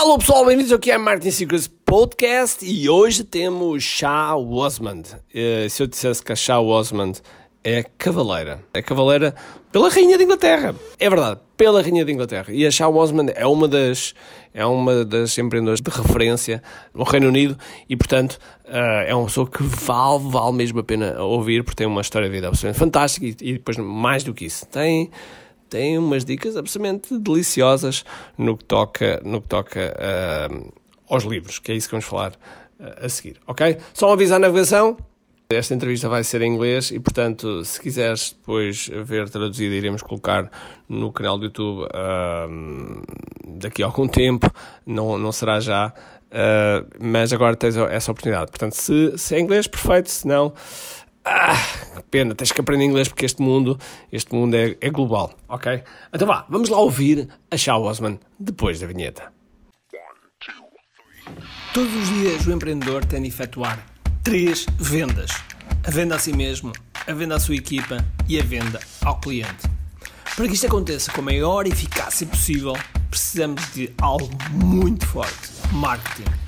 Alô pessoal, bem-vindos aqui ao Martin Secrets Podcast e hoje temos Shah Osmond. Uh, se eu dissesse que a Shah Osmond é cavaleira, é cavaleira pela Rainha de Inglaterra. É verdade, pela Rainha de Inglaterra. E a Shah Osmond é uma das, é uma das empreendedoras de referência no Reino Unido e, portanto, uh, é uma pessoa que vale, vale mesmo a pena ouvir porque tem uma história de vida absolutamente fantástica e, e depois, mais do que isso, tem tem umas dicas absolutamente deliciosas no que toca, no que toca uh, aos livros, que é isso que vamos falar uh, a seguir, ok? Só um aviso à navegação, esta entrevista vai ser em inglês e, portanto, se quiseres depois ver traduzida, iremos colocar no canal do YouTube uh, daqui a algum tempo, não, não será já, mas agora tens essa oportunidade. Portanto, se, se é inglês, perfeito, se não, ah, pena, tens que aprender inglês porque este mundo, este mundo é, é global, ok? Então vá, vamos lá ouvir a Shaw Osman depois da vinheta. Todos os dias o empreendedor tem de efetuar três vendas: a venda a si mesmo, a venda à sua equipa e a venda ao cliente. Para que isto aconteça com a maior eficácia possível, precisamos de algo muito forte: marketing.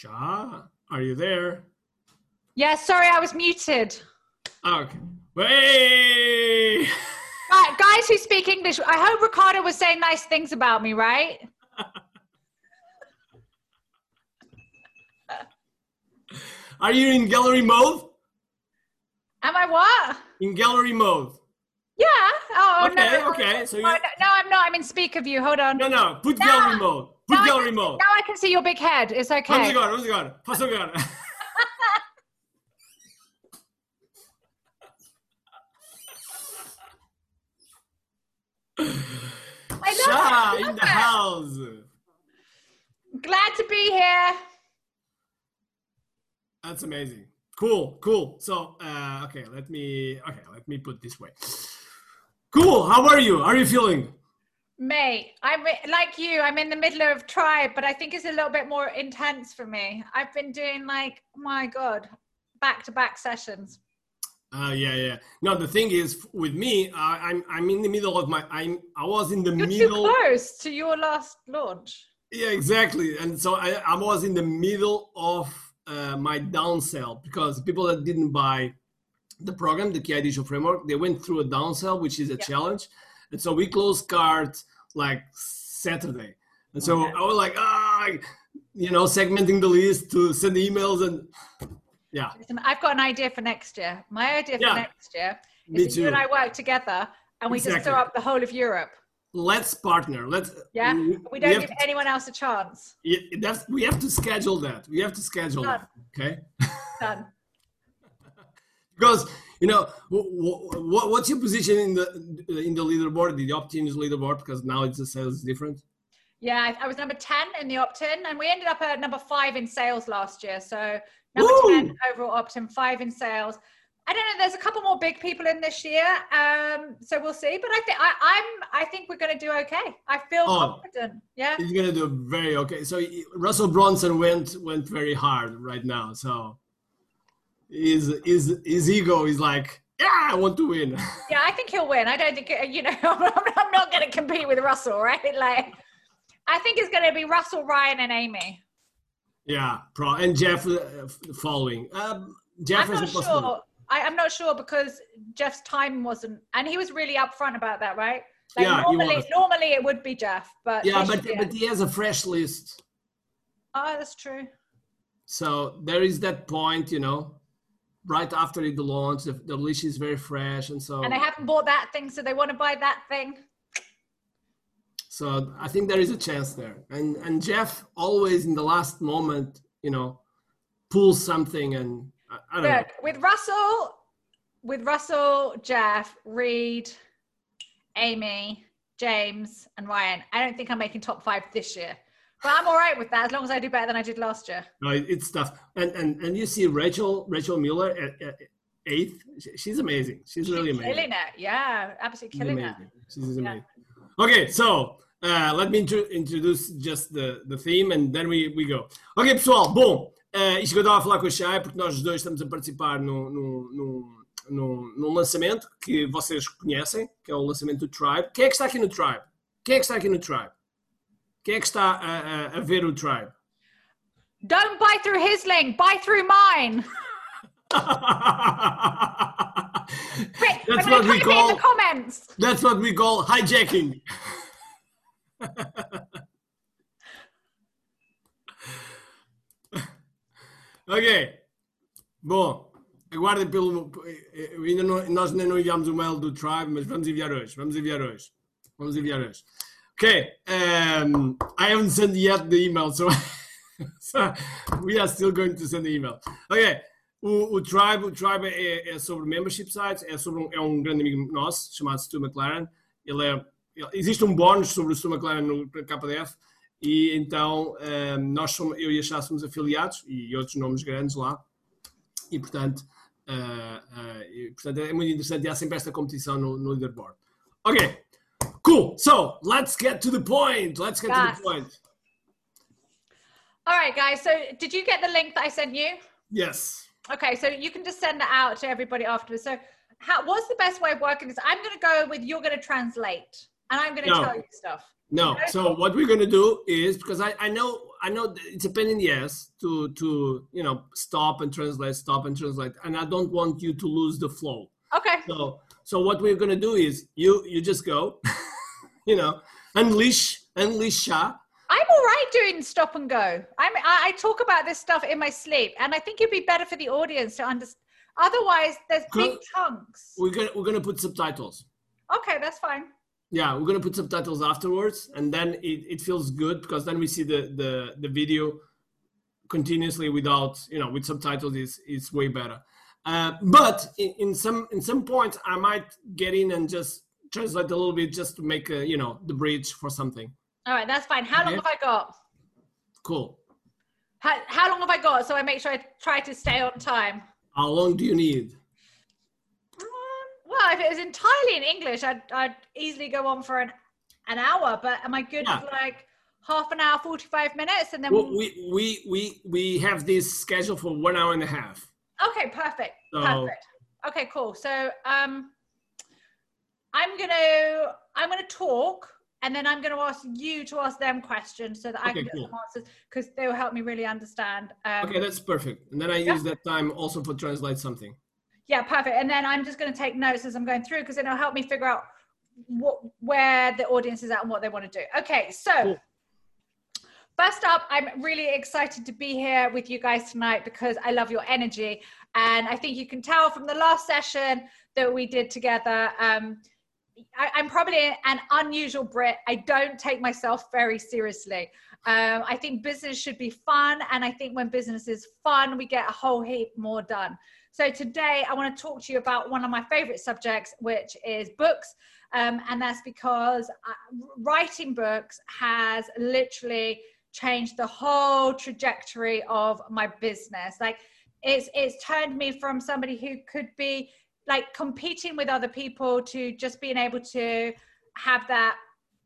Shaa, are you there? Yeah, sorry, I was muted. Oh, okay. Hey! Right, guys who speak English, I hope Ricardo was saying nice things about me, right? Are you in gallery mode? Am I what? In gallery mode. Yeah. Oh, okay, no. okay. So you... oh, no, no, I'm in speaker view. Hold on. No, no. Put No. gallery mode. Put Now can- mode. Now I can see your big head. It's Vamos okay. agora, vamos agora. Faça agora. I Shaa love it. I in the it. house. Glad to be here. That's amazing. Cool, cool. So, uh, okay, let me okay, let me put this way. Cool. How are you? How are you feeling? Mate, I'm like you. I'm in the middle of tribe, but I think it's a little bit more intense for me. I've been doing like, my god, back to back sessions. Uh, yeah, yeah. No, the thing is, with me, uh, I'm I'm in the middle of my I'm I was in the You're middle. too close to your last launch. Yeah, exactly. And so I, I was in the middle of uh, my downsell because people that didn't buy the program, the KI Digital Framework, they went through a downsell, which is a Yeah. challenge. And so we closed cards like Saturday. And so Okay. I was like, ah, you know, segmenting the list to send emails and yeah, Listen, I've got an idea for next year. My idea for Yeah. next year me is you and. I work together and we just throw up the whole of Europe. Let's partner. Let's Yeah, we, we don't have give to- anyone else a chance. yeah, that's we have to schedule that. We have to schedule Done. that. Okay. Done. because you know what, what's your position in the in the leaderboard the optimus leaderboard because now it's the sales different Yeah, I, I was number 10 in the opt-in and we ended up at number five in sales last year. So number Woo! 10 overall opt-in, five in sales. I don't know. There's a couple more big people in this year, um, so we'll see. But I think I, I'm. I think we're going to do okay. I feel Oh. confident. Yeah. he's gonna do very okay so russell brunson went went very hard right now so his his his ego is like yeah i want to win Yeah, I think he'll win. I don't think you know. I'm not going to compete with Russell, right? Like, I think it's going to be Russell, Ryan, and Amy. yeah pro and jeff uh, following um jeff I'm is not sure. I, I'm not sure because Jeff's time wasn't, and he was really upfront about that, right? Like Yeah, normally, normally it would be Jeff, but yeah but but he has a fresh list oh, that's true. so there is that point you know right after the launch the, the list is very fresh and so And they haven't bought that thing, so they want to buy that thing. So I think there is a chance there. And and Jeff always in the last moment, you know, pulls something and I, I don't know. With Russell, with Russell, Jeff, Reid, Amy, James, and Ryan. I don't think I'm making top five this year. But I'm all right with that as long as I do better than I did last year. No, it's tough. And and and you see Rachel Rachel Mueller at, at eighth. She's amazing. She's really amazing. Killing it. Yeah, absolutely She's killing it. amazing. She's Yeah. amazing. Okay, so uh, let me intro introduce just the, the theme and then we, we go. Ok, pessoal, bom, uh, eu estava a falar com a Shaa, porque nós dois estamos a participar no, no, no, no, num lançamento que vocês conhecem, que é o lançamento do Tribe. Quem é que está aqui no Tribe? Quem é que está aqui no Tribe? Quem é que está a, a, a ver o Tribe? Don't buy through his link, buy through mine. That's I'm what we it in call the comments. that's what we call hijacking. ok. Bom, aguardem pelo. eu Ainda não, nós ainda não enviámos o mail do Tribe, mas vamos enviar hoje. Vamos enviar hoje. Vamos enviar hoje. Okay. Um, I haven't sent yet the email, so, so we are still going to send the email. Okay. O, o Tribe, o Tribe é, é sobre membership sites, é sobre um, é um grande amigo nosso chamado Stu McLaren. Ele é, ele- existe um bónus sobre o Stu McLaren no KDF e então um, nós somos, eu e a Chá somos afiliados e outros nomes grandes lá e portanto, uh, uh, e, portanto é muito interessante e há sempre esta competição no, no leaderboard. Ok, cool. So let's get to the point. Let's get to the point. All right, guys. So, did you get the link that I sent you? Yes. Okay, so you can just send it out to everybody afterwards. So, how, what's the best way of working this? I'm going to go with you're going to translate, and I'm going to No. tell you stuff. No. Okay. So what we're gonna do is because I, I know I know it's a pain in the ass to to you know stop and translate, stop and translate, and I don't want you to lose the flow. Okay. So so what we're gonna do is you you just go, you know, unleash unleash Shaa. I'm all right doing stop and go. I'm, I, I talk about this stuff in my sleep, and I think it'd be better for the audience to understand. Otherwise, there's big chunks. We're gonna we're gonna put subtitles. Okay, that's fine. Yeah, we're gonna put subtitles afterwards, and then it, it feels good because then we see the the the video continuously without you know with subtitles is is way better. Uh, but in, in some in some points, I might get in and just translate a little bit just to make a, you know the bridge for something. All right, that's fine. How long Okay. have I got? Cool. How, how long have I got? So I make sure I try to stay on time. How long do you need? Um, well, if it was entirely in English, I'd, I'd easily go on for an, an hour. But am I good Yeah. for like half an hour, 45 minutes? And then, Well, we we we we have this schedule for one hour and a half. Okay, perfect. So- Perfect. Okay, cool. So um, I'm going to, I'm going to talk and then I'm going to ask you to ask them questions so that I Okay, can get cool. some answers because they will help me really understand. Um, Okay, that's perfect. And then I Yeah. use that time also for translate something. Yeah, perfect. And then I'm just going to take notes as I'm going through because it'll help me figure out what where the audience is at and what they want to do. Okay, so Cool. First up, I'm really excited to be here with you guys tonight because I love your energy, and I think you can tell from the last session that we did together. Um, I, I'm probably an unusual Brit. I don't take myself very seriously. Um, I think business should be fun, and I think when business is fun, we get a whole heap more done. So today, I want to talk to you about one of my favorite subjects, which is books, um, and that's because uh, writing books has literally changed the whole trajectory of my business. Like, it's it's turned me from somebody who could be like competing with other people to just being able to have that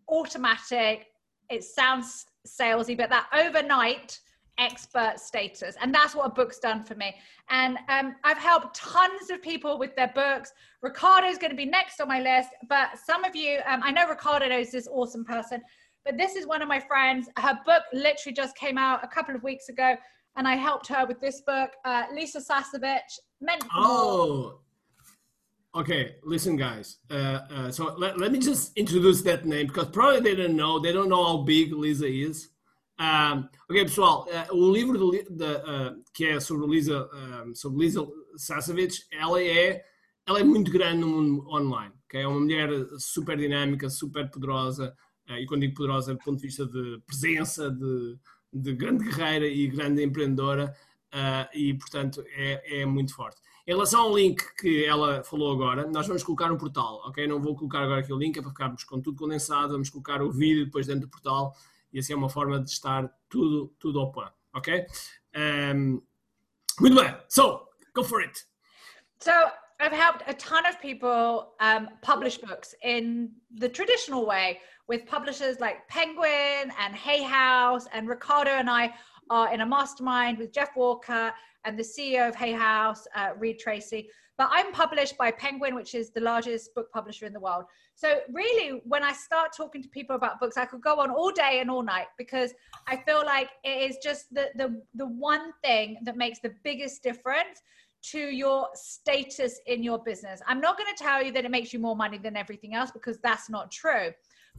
automatic it sounds salesy but that overnight expert status. And that's what a book's done for me. And um, i've helped tons of people with their books. Ricardo's going to be next on my list but some of you um, i know ricardo is this awesome person but this is one of my friends her book literally just came out a couple of weeks ago and i helped her with this book uh, lisa Sasevich, meant. Oh, okay. Listen, guys. Uh, uh, so let, let me just introduce that name because probably they don't know. They don't know how big Lisa is. Um, ok, pessoal, uh, o livro de, uh, que é sobre Lisa, um, sobre Lisa Sasevich, ela é, ela é muito grande no mundo online. ok? É uma mulher super dinâmica, super poderosa. Uh, e quando digo poderosa, do ponto de vista de presença, de, de grande carreira e grande empreendedora. uh, e portanto é, é muito forte. Em relação ao link que ela falou agora, nós vamos colocar no portal, ok? Não vou colocar agora aqui o link, é para ficarmos com tudo condensado, vamos colocar o vídeo depois dentro do portal e assim é uma forma de estar tudo, tudo ao plano, ok? Um, muito bem, so, go for it. So, I've helped a ton of people um, publish books in the traditional way with publishers like Penguin and Hay House and Ricardo and I are in a mastermind with Jeff Walker and the CEO of Hay House, uh, Reid Tracy. But I'm published by Penguin, which is the largest book publisher in the world. So really, when I start talking to people about books, I could go on all day and all night because I feel like it is just the the the one thing that makes the biggest difference to your status in your business. I'm not going to tell you that it makes you more money than everything else because that's not true.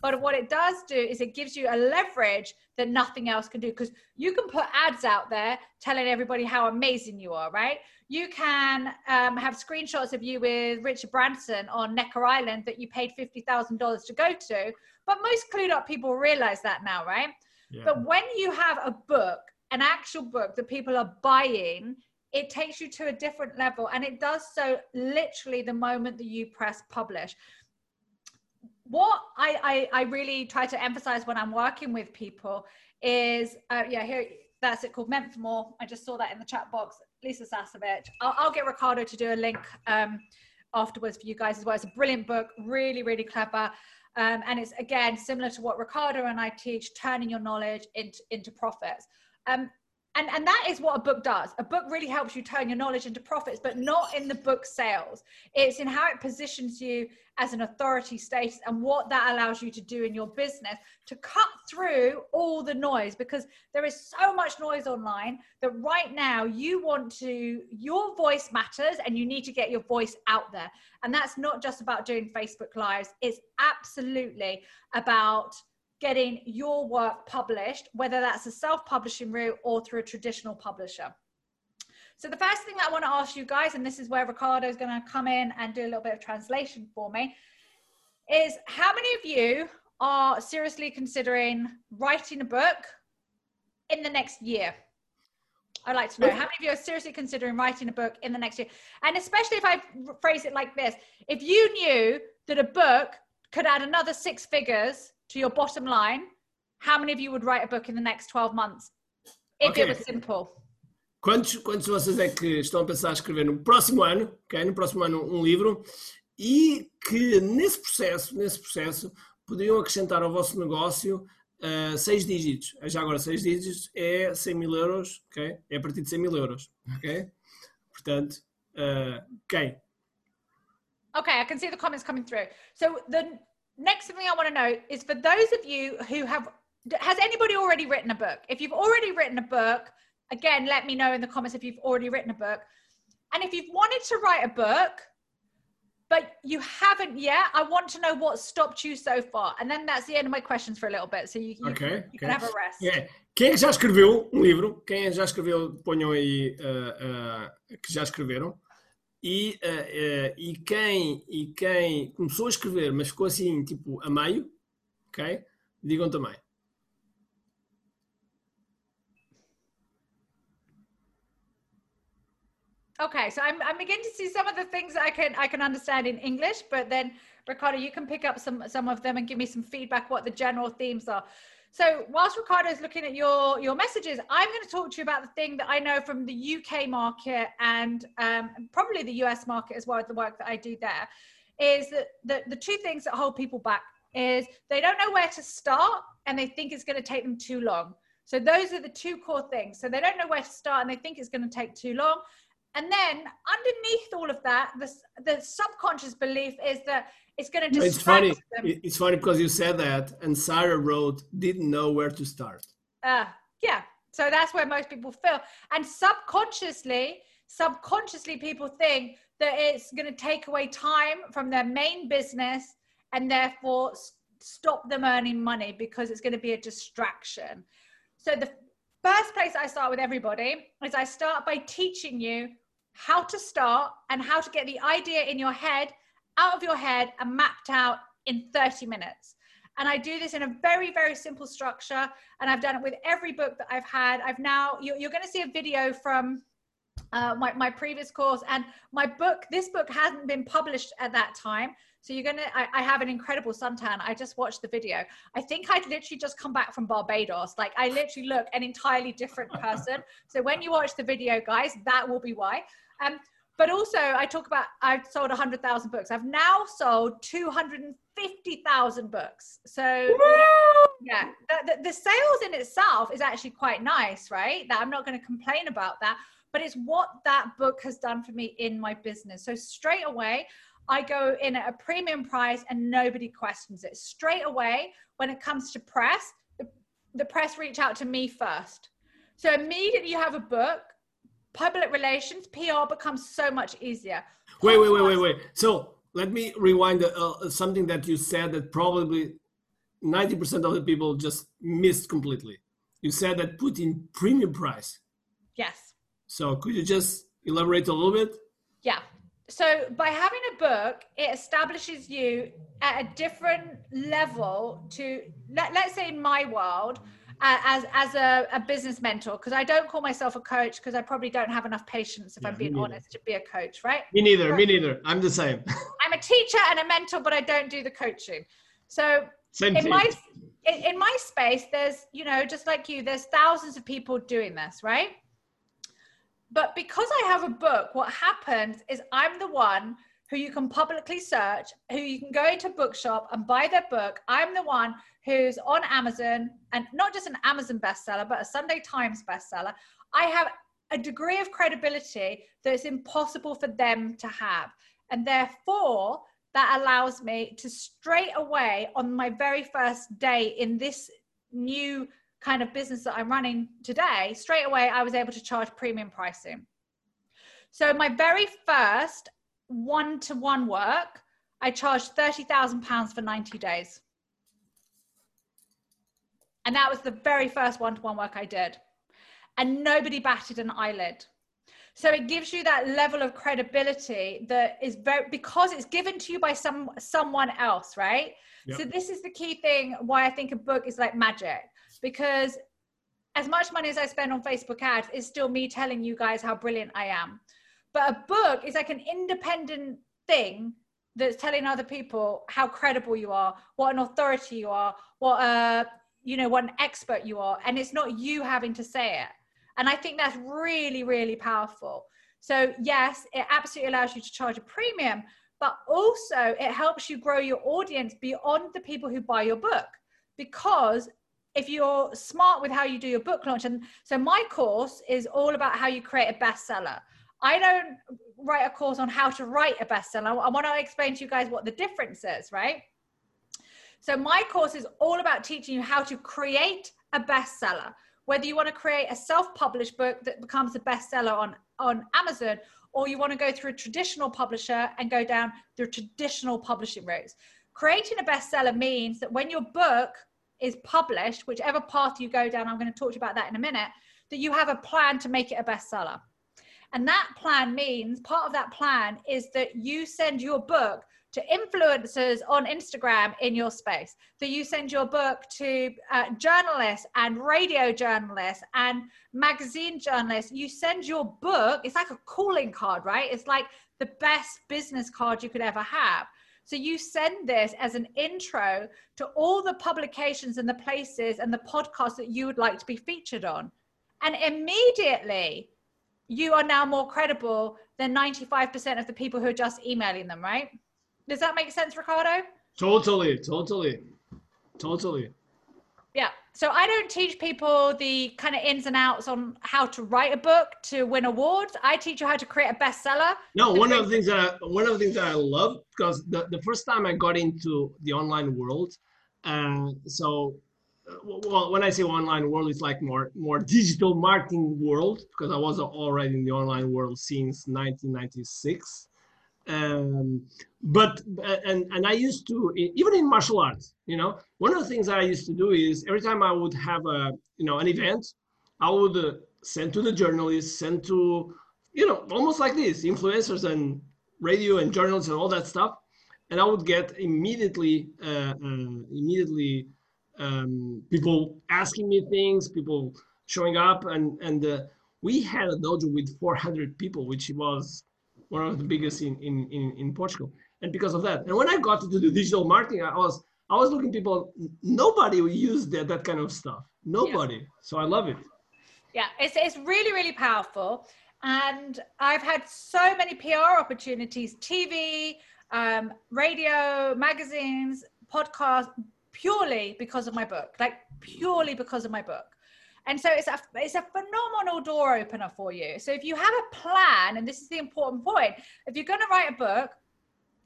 But what it does do is it gives you a leverage that nothing else can do because you can put ads out there telling everybody how amazing you are, right? You can um, have screenshots of you with Richard Branson on Necker Island that you paid $50,000 to go to. But most clued up people realize that now, right? Yeah. But when you have a book, an actual book that people are buying, it takes you to a different level and it does so literally the moment that you press publish what I, I, I really try to emphasize when I'm working with people is uh, yeah here that's it called meant for more. I just saw that in the chat box. Lisa Sasevich. I'll, I'll get Ricardo to do a link um, afterwards for you guys as well. It's a brilliant book, really really clever. Um, and it's again similar to what Ricardo and I teach, turning your knowledge into, into profits. Um, and and that is what a book does. A book really helps you turn your knowledge into profits but not in the book sales. It's in how it positions you as an authority status and what that allows you to do in your business to cut through all the noise because there is so much noise online that right now you want to your voice matters and you need to get your voice out there. And that's not just about doing facebook lives. It's absolutely about getting your work published, whether that's a self publishing route or through a traditional publisher. So, the first thing that I want to ask you guys, and this is where Ricardo is going to come in and do a little bit of translation for me, is how many of you are seriously considering writing a book in the next year? I'd like to know how many of you are seriously considering writing a book in the next year? And especially if I phrase it like this if you knew that a book could add another six figures to your bottom line, how many of you would write a book in the next 12 months? If okay. it was simple. Quantos, quantos de vocês é que estão a pensar escrever no próximo ano, okay, no próximo ano um livro e que nesse processo, nesse processo, poderiam acrescentar ao vosso negócio uh, seis dígitos. Já agora, seis dígitos é 100 mil euros, ok? É a partir de 100 mil euros, ok? Portanto, uh, quem? Okay, I can see the comments coming through. So the next thing I want to know is for those of you who have, has anybody already written a book? If you've already written a book, again, let me know in the comments if you've already written a book. And if you've wanted to write a book, but you haven't yet, I want to know what stopped you so far. And then that's the end of my questions for a little bit. So you, you, okay, can, you okay. can have a rest. Yeah. Quem já escreveu um livro, quem já escreveu, ponham aí uh, uh, que já escreveram. E, uh, uh, e, quem, e quem começou a escrever, mas ficou assim, tipo, a meio, ok? Digam também. Okay, so I'm I'm beginning to see some of the things I can I can understand in English, but then Ricardo, you can pick up some some of them and give me some feedback what the general themes are. So whilst Ricardo is looking at your your messages, I'm going to talk to you about the thing that I know from the UK market and um, probably the US market as well. The work that I do there is that the, the two things that hold people back is they don't know where to start and they think it's going to take them too long. So those are the two core things. So they don't know where to start and they think it's going to take too long. And then underneath all of that, the, the subconscious belief is that it's going to It's funny. Them. It's funny because you said that, and Sarah wrote, didn't know where to start. Uh, yeah. So that's where most people feel. And subconsciously, subconsciously, people think that it's going to take away time from their main business and therefore stop them earning money because it's going to be a distraction. So the first place I start with everybody is I start by teaching you how to start and how to get the idea in your head out of your head and mapped out in 30 minutes. And I do this in a very, very simple structure. And I've done it with every book that I've had. I've now, you're, you're going to see a video from uh, my, my previous course and my book this book hasn't been published at that time so you're gonna I, I, have an incredible suntan i just watched the video i think i'd literally just come back from barbados like i literally look an entirely different person so when you watch the video guys that will be why um, but also i talk about i've sold 100000 books i've now sold 250000 books so yeah the, the, the sales in itself is actually quite nice right that i'm not going to complain about that but it's what that book has done for me in my business. So straight away, I go in at a premium price and nobody questions it. Straight away, when it comes to press, the, the press reach out to me first. So immediately you have a book, public relations, PR becomes so much easier. Wait, wait, wait, wait, wait. So let me rewind uh, something that you said that probably 90% of the people just missed completely. You said that put in premium price. Yes. So could you just elaborate a little bit? Yeah. So by having a book, it establishes you at a different level to let, let's say in my world, uh, as as a, a business mentor because I don't call myself a coach because I probably don't have enough patience if yeah, I'm being honest to be a coach, right? Me neither. Me neither. I'm the same. I'm a teacher and a mentor, but I don't do the coaching. So same in my in, in my space, there's you know just like you, there's thousands of people doing this, right? But because I have a book, what happens is I'm the one who you can publicly search, who you can go into a bookshop and buy their book. I'm the one who's on Amazon and not just an Amazon bestseller, but a Sunday Times bestseller. I have a degree of credibility that is impossible for them to have. And therefore, that allows me to straight away on my very first day in this new kind of business that I'm running today, straight away I was able to charge premium pricing. So my very first one-to-one work, I charged £30,000 for 90 days. And that was the very first one-to-one work I did. And nobody batted an eyelid. So it gives you that level of credibility that is very because it's given to you by some someone else, right? Yep. So this is the key thing why I think a book is like magic because as much money as I spend on Facebook ads is still me telling you guys how brilliant I am. But a book is like an independent thing that's telling other people how credible you are, what an authority you are, what a you know what an expert you are, and it's not you having to say it. And I think that's really really powerful. So yes, it absolutely allows you to charge a premium, but also it helps you grow your audience beyond the people who buy your book because if you're smart with how you do your book launch and so my course is all about how you create a bestseller i don't write a course on how to write a bestseller i want to explain to you guys what the difference is right so my course is all about teaching you how to create a bestseller whether you want to create a self-published book that becomes a bestseller on on amazon or you want to go through a traditional publisher and go down the traditional publishing routes creating a bestseller means that when your book is published, whichever path you go down, I'm going to talk to you about that in a minute, that you have a plan to make it a bestseller. And that plan means part of that plan is that you send your book to influencers on Instagram in your space, that you send your book to uh, journalists and radio journalists and magazine journalists. You send your book, it's like a calling card, right? It's like the best business card you could ever have. So you send this as an intro to all the publications and the places and the podcasts that you would like to be featured on. And immediately you are now more credible than 95% of the people who are just emailing them, right? Does that make sense, Ricardo? Totally, totally, totally. Yeah. So I don't teach people the kind of ins and outs on how to write a book to win awards. I teach you how to create a bestseller. No, one of the things that I, one of the things that I love because the, the first time I got into the online world, uh, so well, when I say online world, it's like more more digital marketing world because I was already in the online world since 1996 um, but and and I used to even in martial arts, you know, one of the things I used to do is every time I would have a you know an event, I would uh, send to the journalists, send to you know almost like this influencers and radio and journalists and all that stuff, and I would get immediately uh, uh, immediately um, people asking me things, people showing up, and and uh, we had a dojo with 400 people, which was one of the biggest in, in, in, in Portugal. And because of that, and when I got to do the digital marketing, I was I was looking people. Nobody used that that kind of stuff. Nobody. Yeah. So I love it. Yeah, it's it's really really powerful. And I've had so many PR opportunities, TV, um, radio, magazines, podcasts, purely because of my book. Like purely because of my book. And so it's a it's a phenomenal door opener for you. So if you have a plan, and this is the important point, if you're going to write a book,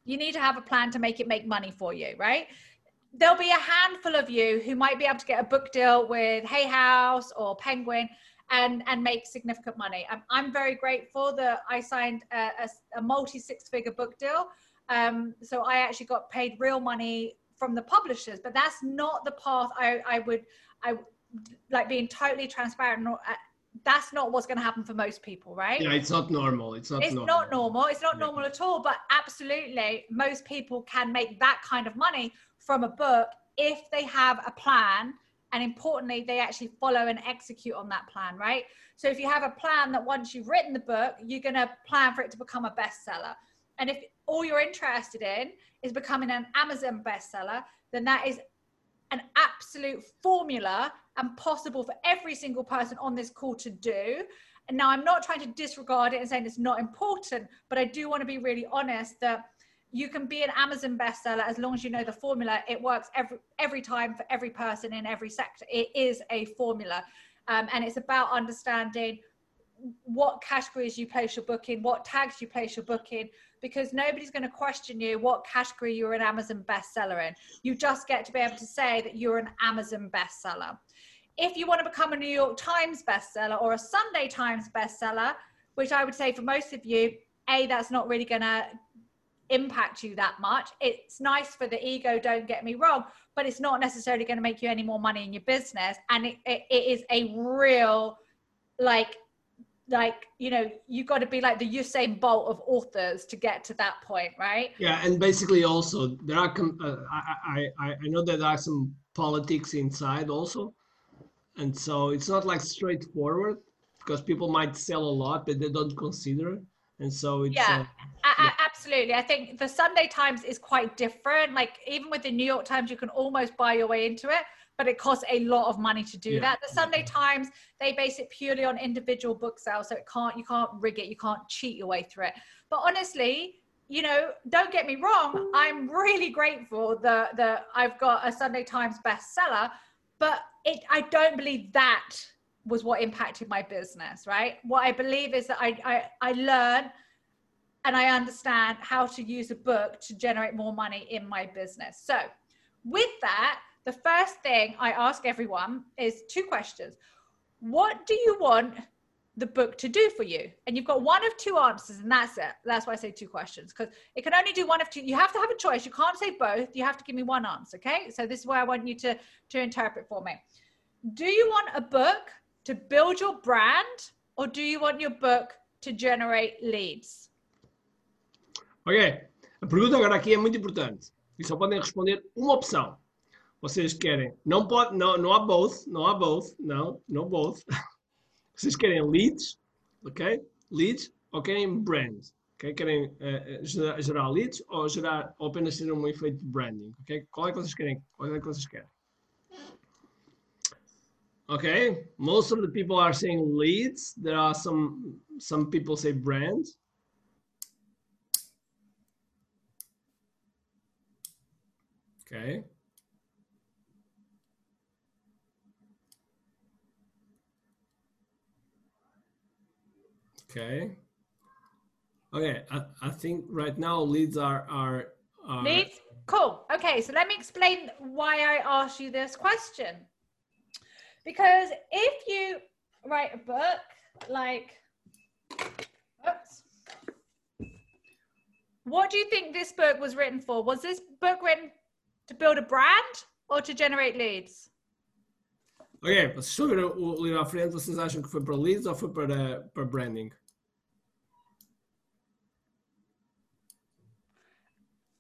you need to have a plan to make it make money for you, right? There'll be a handful of you who might be able to get a book deal with Hay House or Penguin and and make significant money. I'm, I'm very grateful that I signed a, a, a multi six figure book deal. Um, so I actually got paid real money from the publishers, but that's not the path I, I would I like being totally transparent uh, that's not what's going to happen for most people right? Yeah it's not normal it's not it's normal. not normal it's not normal at all but absolutely most people can make that kind of money from a book if they have a plan and importantly they actually follow and execute on that plan right? So if you have a plan that once you've written the book you're going to plan for it to become a bestseller and if all you're interested in is becoming an amazon bestseller then that is an absolute formula and possible for every single person on this call to do. And now I'm not trying to disregard it and saying it's not important, but I do want to be really honest that you can be an Amazon bestseller as long as you know the formula. It works every every time for every person in every sector. It is a formula, um, and it's about understanding what categories you place your book in, what tags you place your book in, because nobody's going to question you what category you're an Amazon bestseller in. You just get to be able to say that you're an Amazon bestseller. If you want to become a New York Times bestseller or a Sunday Times bestseller, which I would say for most of you, A, that's not really going to impact you that much. It's nice for the ego, don't get me wrong, but it's not necessarily going to make you any more money in your business. And it, it, it is a real, like, like you know you've got to be like the Usain Bolt of authors to get to that point, right? Yeah, and basically also there are uh, I, I I know that there are some politics inside also, and so it's not like straightforward because people might sell a lot but they don't consider it. And so it's yeah, uh, yeah, absolutely. I think the Sunday Times is quite different. Like even with the New York Times, you can almost buy your way into it but it costs a lot of money to do yeah. that. The Sunday Times, they base it purely on individual book sales, so it can't you can't rig it, you can't cheat your way through it. But honestly, you know, don't get me wrong, I'm really grateful that that I've got a Sunday Times bestseller, but it I don't believe that was what impacted my business, right? What I believe is that I I, I learn and I understand how to use a book to generate more money in my business. So with that, the first thing I ask everyone is two questions. What do you want the book to do for you? And you've got one of two answers, and that's it. That's why I say two questions, because it can only do one of two. You have to have a choice. You can't say both. You have to give me one answer. Okay. So this is where I want you to, to interpret for me. Do you want a book to build your brand, or do you want your book to generate leads? Ok. A pergunta agora aqui é muito importante. E só podem responder uma opção. Vocês querem, não pode, não, não há both, não há both, não, não both. Vocês querem leads, ok? Leads ou querem brand? Okay? Querem uh, gerar, gerar, leads ou gerar ou apenas ter um efeito de branding? Okay? Qual é que vocês querem? Qual é que vocês querem? Okay, most of the people are saying leads. There are some some people say brand. Okay. Okay. Okay, I, I think right now leads are, are, are leads. Cool. Okay, so let me explain why I asked you this question. Because if you write a book like, oops, what do you think this book was written for? Was this book written to build a brand or to generate leads? Ok, vocês estão a ver o livro à frente, vocês acham que foi para leads ou foi para, para branding?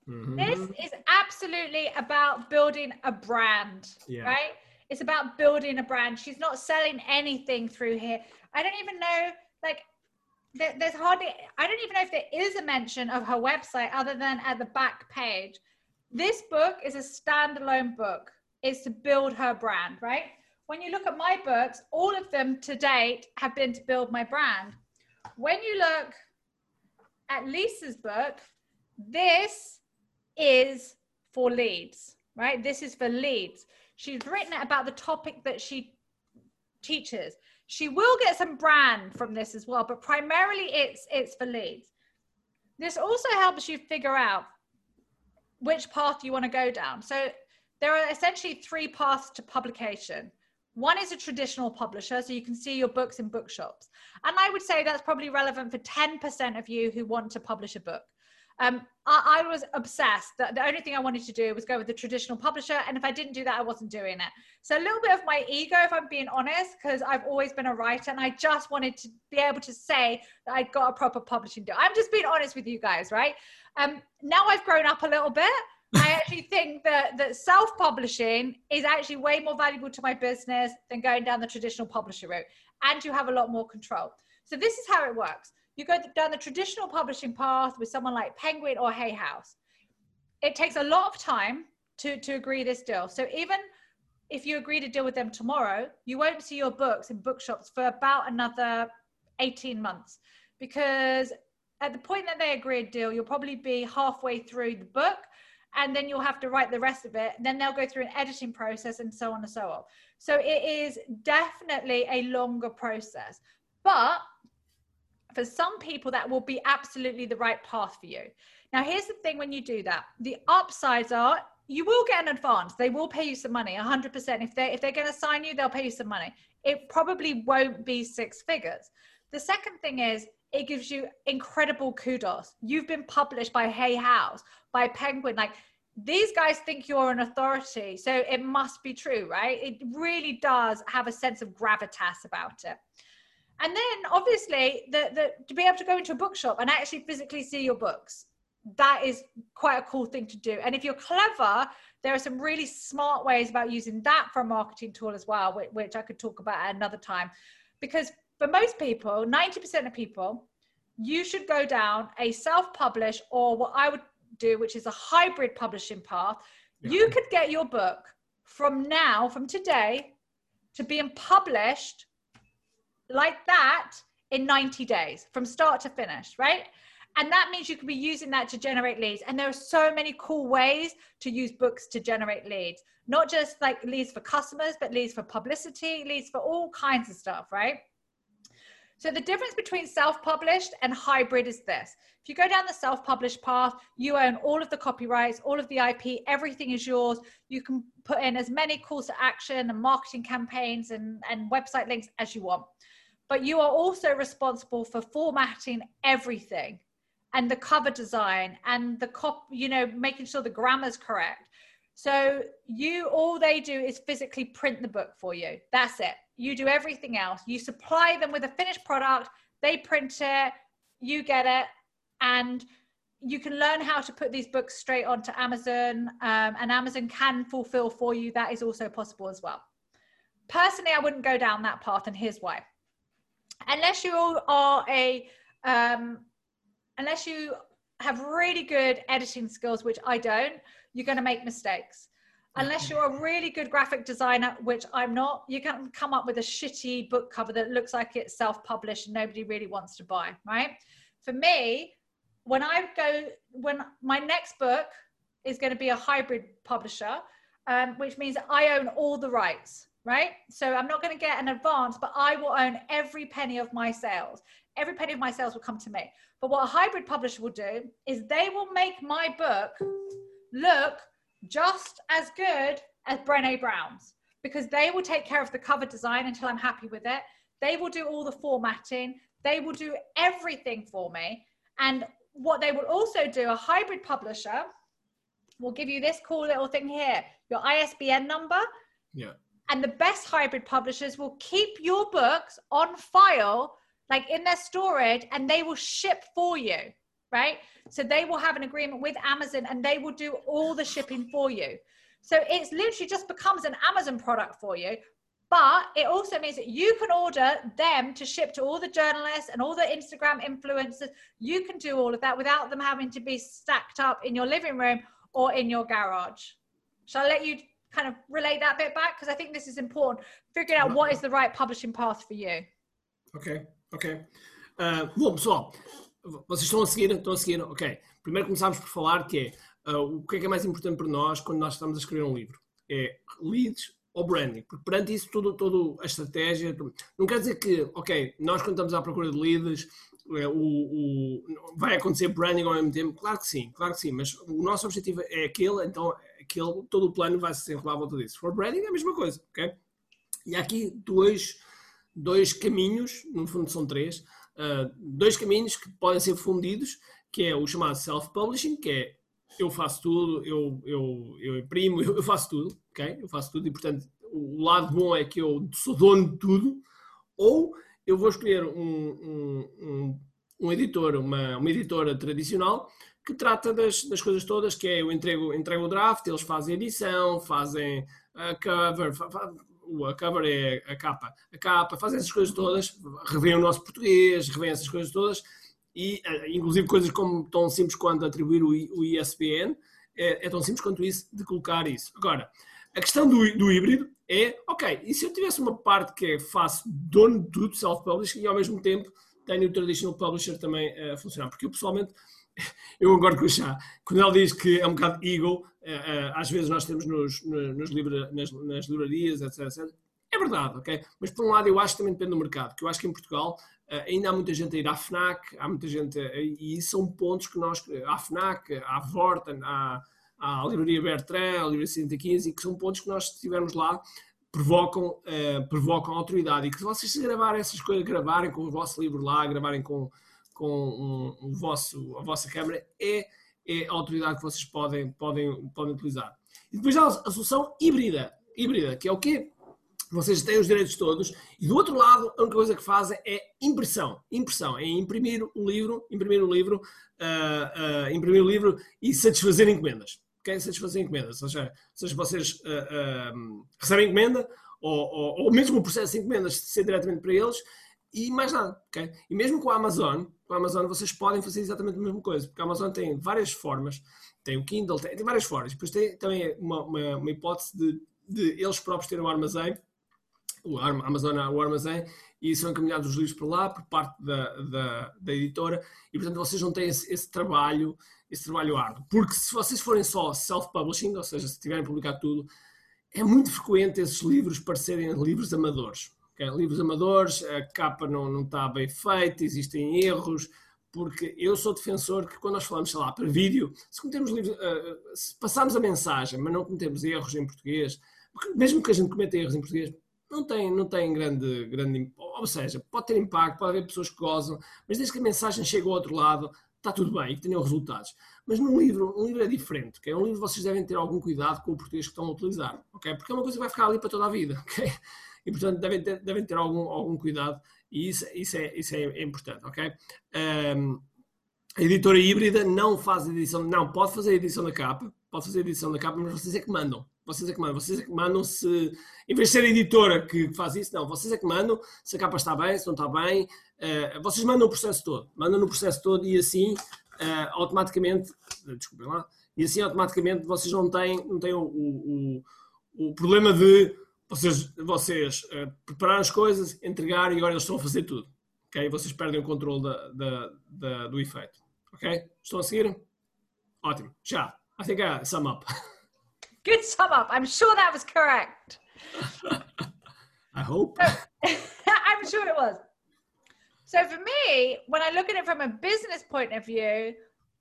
Mm-hmm. This is absolutely about building a brand, yeah. right? It's about building a brand. She's not selling anything through here. I don't even know, like, there, there's hardly, I don't even know if there is a mention of her website other than at the back page. This book is a standalone book. It's to build her brand, right? When you look at my books, all of them to date have been to build my brand. When you look at Lisa's book, this is for leads, right? This is for leads. She's written it about the topic that she teaches. She will get some brand from this as well, but primarily it's it's for leads. This also helps you figure out which path you want to go down. So there are essentially three paths to publication. One is a traditional publisher, so you can see your books in bookshops. And I would say that's probably relevant for 10% of you who want to publish a book. Um, I, I, was obsessed that the only thing I wanted to do was go with the traditional publisher. And if I didn't do that, I wasn't doing it. So a little bit of my ego, if I'm being honest, because I've always been a writer and I just wanted to be able to say that I got a proper publishing deal. I'm just being honest with you guys, right? Um, now I've grown up a little bit. I actually think that that self-publishing is actually way more valuable to my business than going down the traditional publisher route, and you have a lot more control. So this is how it works. You go down the traditional publishing path with someone like Penguin or Hay House. It takes a lot of time to to agree this deal. So even if you agree to deal with them tomorrow, you won't see your books in bookshops for about another 18 months because at the point that they agree a deal, you'll probably be halfway through the book and then you'll have to write the rest of it. Then they'll go through an editing process and so on and so on. So it is definitely a longer process. But for some people, that will be absolutely the right path for you. Now, here's the thing when you do that the upsides are you will get an advance. They will pay you some money, 100%. If, they, if they're going to sign you, they'll pay you some money. It probably won't be six figures. The second thing is, it gives you incredible kudos. You've been published by Hay House, by Penguin. Like these guys think you're an authority. So it must be true, right? It really does have a sense of gravitas about it. And then obviously the, the to be able to go into a bookshop and actually physically see your books, that is quite a cool thing to do. And if you're clever, there are some really smart ways about using that for a marketing tool as well, which, which I could talk about at another time. Because for most people, 90% of people, you should go down a self publish or what I would do, which is a hybrid publishing path. Yeah. You could get your book from now, from today, to being published like that in 90 days from start to finish, right? And that means you could be using that to generate leads. And there are so many cool ways to use books to generate leads, not just like leads for customers, but leads for publicity, leads for all kinds of stuff, right? So the difference between self-published and hybrid is this. If you go down the self-published path, you own all of the copyrights, all of the IP, everything is yours. You can put in as many calls to action and marketing campaigns and, and website links as you want. But you are also responsible for formatting everything and the cover design and the cop, you know, making sure the grammar's correct. So you all they do is physically print the book for you. That's it you do everything else. You supply them with a finished product, they print it, you get it, and you can learn how to put these books straight onto Amazon, um, and Amazon can fulfill for you. That is also possible as well. Personally, I wouldn't go down that path, and here's why. Unless you are a, um, unless you have really good editing skills, which I don't, you're going to make mistakes unless you're a really good graphic designer, which I'm not, you can come up with a shitty book cover that looks like it's self-published and nobody really wants to buy, right? For me, when I go, when my next book is going to be a hybrid publisher, um, which means I own all the rights, right? So I'm not going to get an advance, but I will own every penny of my sales. Every penny of my sales will come to me. But what a hybrid publisher will do is they will make my book look just as good as Brené Brown's because they will take care of the cover design until I'm happy with it. They will do all the formatting. They will do everything for me. And what they will also do, a hybrid publisher will give you this cool little thing here, your ISBN number. Yeah. And the best hybrid publishers will keep your books on file, like in their storage, and they will ship for you right? So they will have an agreement with Amazon and they will do all the shipping for you. So it's literally just becomes an Amazon product for you. But it also means that you can order them to ship to all the journalists and all the Instagram influencers. You can do all of that without them having to be stacked up in your living room or in your garage. Shall I let you kind of relate that bit back? Because I think this is important. Figuring out what is the right publishing path for you. Ok, ok. Uh, vocês estão a seguir? Estão a seguir? Ok. Primeiro começámos por falar que é uh, o que é que é mais importante para nós quando nós estamos a escrever um livro? É leads ou branding. Porque perante isso, tudo, tudo a estratégia. Não quer dizer que, ok, nós quando estamos à procura de leads, é, o, o, vai acontecer branding ao mesmo tempo? Claro que sim, claro que sim, mas o nosso objetivo é aquele, então aquele, todo o plano vai se desenrolar à volta disso. Se for branding, é a mesma coisa, ok? E há aqui dois, dois caminhos, no fundo são três, uh, dois caminhos que podem ser fundidos, que é o chamado self-publishing, que é eu faço tudo, eu, eu, eu imprimo, eu, eu faço tudo, ok? Eu faço tudo e, portanto, o lado bom é que eu sou dono de tudo, ou eu vou escolher um, um, um, um editor, uma, uma editora tradicional que trata das, das coisas todas, que é eu entrego, entrego o draft, eles fazem edição, fazem a cover, a cover é a capa, a capa, fazem essas coisas todas, revêem o nosso português, revêem essas coisas todas, e eh, inclusive coisas como tão simples quanto atribuir o, o ISBN, é, é, tão simples quanto isso de colocar isso. Agora, a questão do, do híbrido é, ok, e se eu tivesse uma parte que é faço dono de tudo, self-publishing, e ao mesmo tempo tenho o traditional publisher também a funcionar, porque eu pessoalmente, eu concordo com o Chá, quando ele diz que é um bocado ego, eh, eh, às vezes nós temos nos, nos livra, nas, nas livrarias, etc, etc, é verdade, ok? Mas por um lado eu acho que também depende do mercado, que eu acho que em Portugal uh, ainda há muita gente a ir à FNAC, há muita gente, a, e são pontos que nós, à FNAC, à Vorten, à, à Livraria Bertrand, à Livraria 115, que são pontos que nós, se estivermos lá, provocam, uh, provocam autoridade. E que se vocês gravarem essas coisas, gravarem com o vosso livro lá, gravarem com, com um, o vosso, a vossa câmera, é, é a autoridade que vocês podem, podem, podem utilizar. E depois há a solução híbrida, híbrida, que é o quê? vocês têm os direitos todos, e do outro lado, a única coisa que fazem é impressão. Impressão, é imprimir o livro, imprimir o livro, uh, uh, imprimir o livro e satisfazer encomendas. Okay? Satisfazer encomendas. Ou seja, seja vocês uh, recebem encomenda, ou, ou, ou, mesmo o processo de encomendas ser diretamente para eles, e mais nada. Okay? E mesmo com a Amazon, com a Amazon vocês podem fazer exatamente a mesma coisa, porque a Amazon tem várias formas, tem o Kindle, tem, tem várias formas. Depois tem também uma, uma, uma hipótese de, de eles próprios terem um armazém o Amazon o armazém e são encaminhados os livros para lá por parte da, da, da editora e portanto vocês não têm esse, esse, trabalho esse trabalho árduo porque se vocês forem só self-publishing ou seja se tiverem publicado tudo é muito frequente esses livros parecerem livros amadores? Livros amadores a capa não, não está bem feita existem erros porque eu sou defensor que quando nós falamos, sei lá, para vídeo, se cometemos livros, uh, se passamos a mensagem, mas não cometemos erros em português, mesmo que a gente cometa erros em português, não tem, não tem grande, grande. Ou seja, pode ter impacto, pode haver pessoas que gozam, mas desde que a mensagem chegue ao outro lado, está tudo bem e que tenham resultados. Mas num livro, um livro é diferente, okay? um livro vocês devem ter algum cuidado com o português que estão a utilizar, ok? Porque é uma coisa que vai ficar ali para toda a vida, ok? E portanto devem ter, devem ter algum, algum cuidado. E isso, isso, é, isso é, é importante, ok? Um, a editora híbrida não faz edição, não, pode fazer a edição da capa, pode fazer a edição da capa, mas vocês é que mandam. Vocês é que mandam, vocês é que mandam se, em vez de ser a editora que faz isso, não, vocês é que mandam se a capa está bem, se não está bem, uh, vocês mandam o processo todo, mandam no processo todo e assim uh, automaticamente, desculpem lá, e assim automaticamente vocês não têm, não têm o, o, o problema de vocês, vocês uh, preparar as coisas, entregar e agora eles estão a fazer tudo. Ok? Vocês perdem o controle da, da, da, do efeito. Ok? Estão a seguir? Ótimo. Já. I think I sum up. Good sum up. I'm sure that was correct. I hope. I'm sure it was. So for me, when I look at it from a business point of view,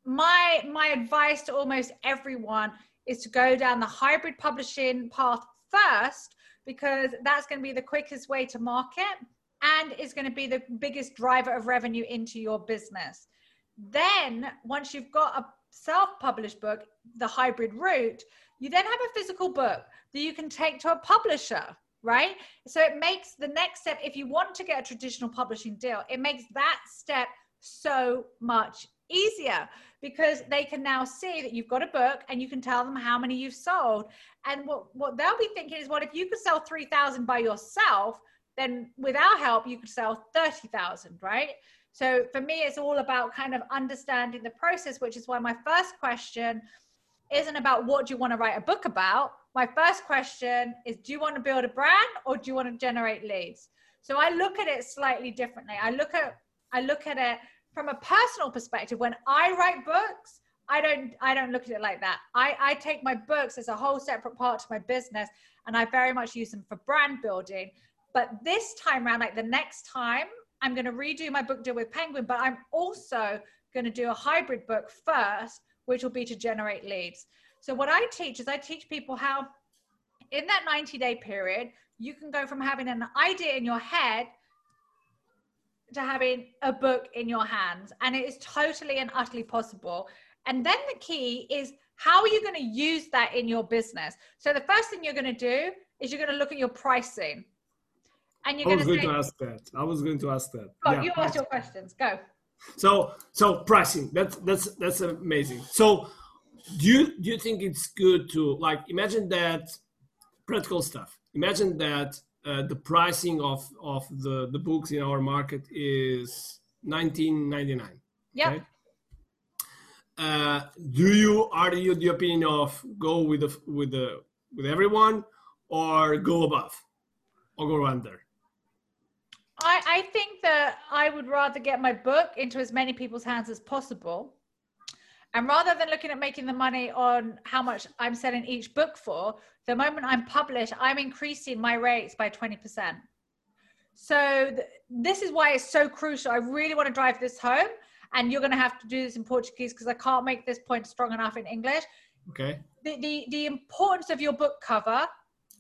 my my advice to almost everyone is to go down the hybrid publishing path first because that's going to be the quickest way to market and is going to be the biggest driver of revenue into your business. Then once you've got a self-published book, the hybrid route, you then have a physical book that you can take to a publisher, right? So it makes the next step, if you want to get a traditional publishing deal, it makes that step so much easier because they can now see that you've got a book and you can tell them how many you've sold. And what, what they'll be thinking is, what if you could sell 3,000 by yourself, then with our help, you could sell 30,000, right? So for me, it's all about kind of understanding the process, which is why my first question isn't about what do you want to write a book about. My first question is, do you want to build a brand or do you want to generate leads? So I look at it slightly differently. I look at I look at it from a personal perspective. When I write books, I don't I don't look at it like that. I, I take my books as a whole separate part to my business and I very much use them for brand building. But this time around, like the next time, I'm going to redo my book deal with Penguin, but I'm also going to do a hybrid book first, which will be to generate leads. So what I teach is I teach people how in that 90 day period, you can go from having an idea in your head to having a book in your hands. And it is totally and utterly possible. And then the key is how are you going to use that in your business? So the first thing you're going to do is you're going to look at your pricing. And you're I was going, to, ask that. I was going to ask that. Oh, yeah, you ask your questions. Go. So, so pricing. That's that's that's amazing. So, do you do you think it's good to like imagine that practical stuff? Imagine that uh, the pricing of of the the books in our market is 19.99 yeah okay? uh, do you are you the opinion of go with the with the with everyone or go above or go under I, I think that I would rather get my book into as many people's hands as possible. And rather than looking at making the money on how much I'm selling each book for, the moment I'm published, I'm increasing my rates by 20%. So th- this is why it's so crucial. I really want to drive this home. And you're going to have to do this in Portuguese because I can't make this point strong enough in English. Okay. The, the, the importance of your book cover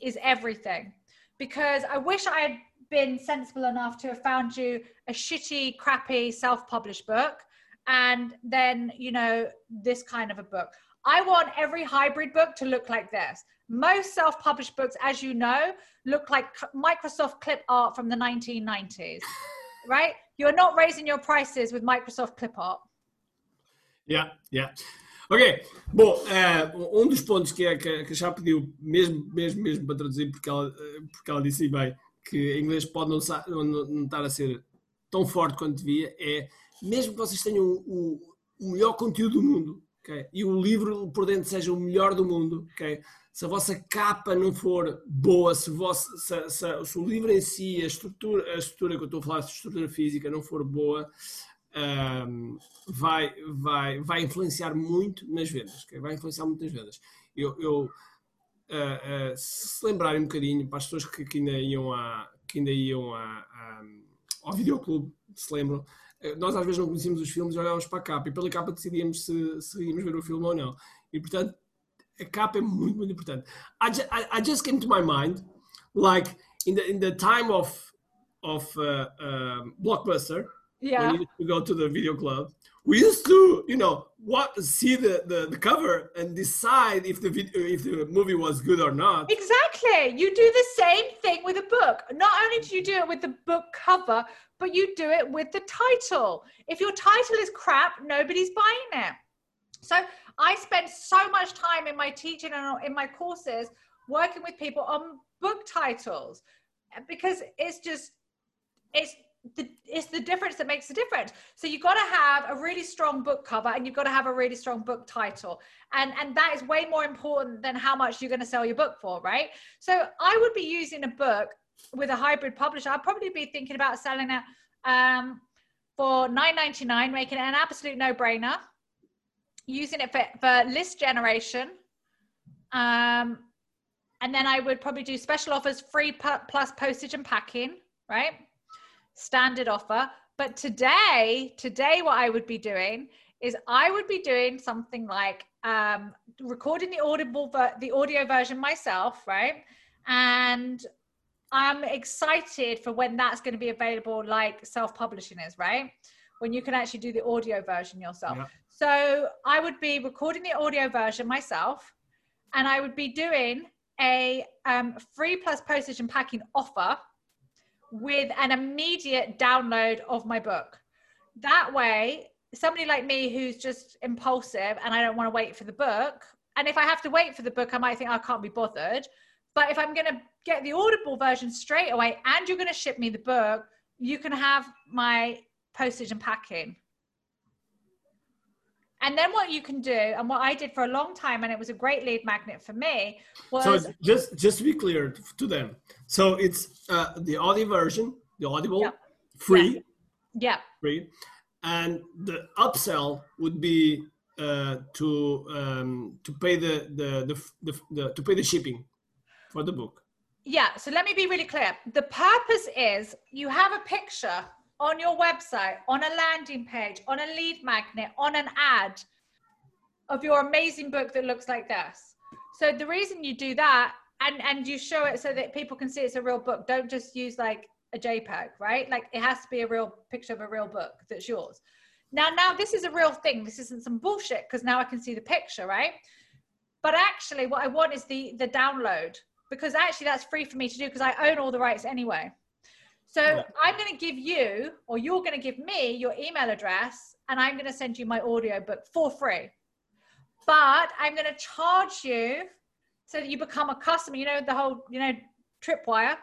is everything. Because I wish I had been sensible enough to have found you a shitty, crappy self published book and then, you know, this kind of a book. I want every hybrid book to look like this. Most self published books, as you know, look like Microsoft clip art from the 1990s, right? You're not raising your prices with Microsoft clip art. Yeah, yeah. Ok, bom, uh, um dos pontos que, que, que já pediu mesmo, mesmo, mesmo para traduzir, porque ela, eh, porque ela disse bem que em inglês pode não, não, não estar a ser tão forte quanto devia, é mesmo que vocês tenham o, o melhor conteúdo do mundo, okay? e o livro por dentro seja o melhor do mundo, okay? se a vossa capa não for boa, se, vossa, se, se, se, o livro em si, a estrutura, a estrutura que eu estou a falar, a estrutura física não for boa, um, vai, vai, vai influenciar muito nas vendas. Okay? Vai influenciar muito nas vendas. Eu, eu uh, uh, se lembrarem um bocadinho, para as pessoas que, que ainda iam, a, que ainda iam a, a, ao videoclube, se lembram, uh, nós às vezes não conhecíamos os filmes e olhávamos para a capa e pela capa decidíamos se, se íamos ver o filme ou não. E portanto, a capa é muito, muito importante. I, ju I, I just came to my mind, like in the in the time of of uh, uh, Blockbuster, yeah. when you go to the video club, we used to, you know, what see the, the, the cover and decide if the video if the movie was good or not. Exactly. You do the same thing with a book. Not only do you do it with the book cover, but you do it with the title. If your title is crap, nobody's buying it. So I spend so much time in my teaching and in my courses working with people on book titles because it's just it's the it's the difference that makes the difference so you've got to have a really strong book cover and you've got to have a really strong book title and and that is way more important than how much you're going to sell your book for right so i would be using a book with a hybrid publisher i'd probably be thinking about selling it um, for 9.99 making it an absolute no-brainer using it for, for list generation. Um, and then I would probably do special offers, free plus postage and packing, right? Standard offer. But today, today, what I would be doing is I would be doing something like um, recording the audible, the audio version myself, right? And I'm excited for when that's going to be available, like self-publishing is, right? When you can actually do the audio version yourself. Yeah. So I would be recording the audio version myself, and I would be doing a um, free plus postage and packing offer with an immediate download of my book. That way, somebody like me who's just impulsive and I don't want to wait for the book. And if I have to wait for the book, I might think oh, I can't be bothered. But if I'm going to get the Audible version straight away and you're going to ship me the book, you can have my postage and packing. And then what you can do, and what I did for a long time, and it was a great lead magnet for me, was So just just to be clear to them, so it's uh, the audio version, the Audible, Yeah. free, yeah, free, and the upsell would be uh, to um, to pay the the, the the the to pay the shipping for the book. Yeah, so let me be really clear. The purpose is you have a picture on your website, on a landing page, on a lead magnet, on an ad of your amazing book that looks like this. So the reason you do that and and you show it so that people can see it's a real book. Don't just use like a JPEG, right? Like it has to be a real picture of a real book that's yours. Now now this is a real thing. This isn't some bullshit because now I can see the picture, right? But actually what I want is the the download because actually that's free for me to do because I own all the rights anyway. So Yeah. I'm going to give you, or you're going to give me your email address, and I'm going to send you my audiobook for free. But I'm going to charge you so that you become a customer. You know, the whole, you know, tripwire.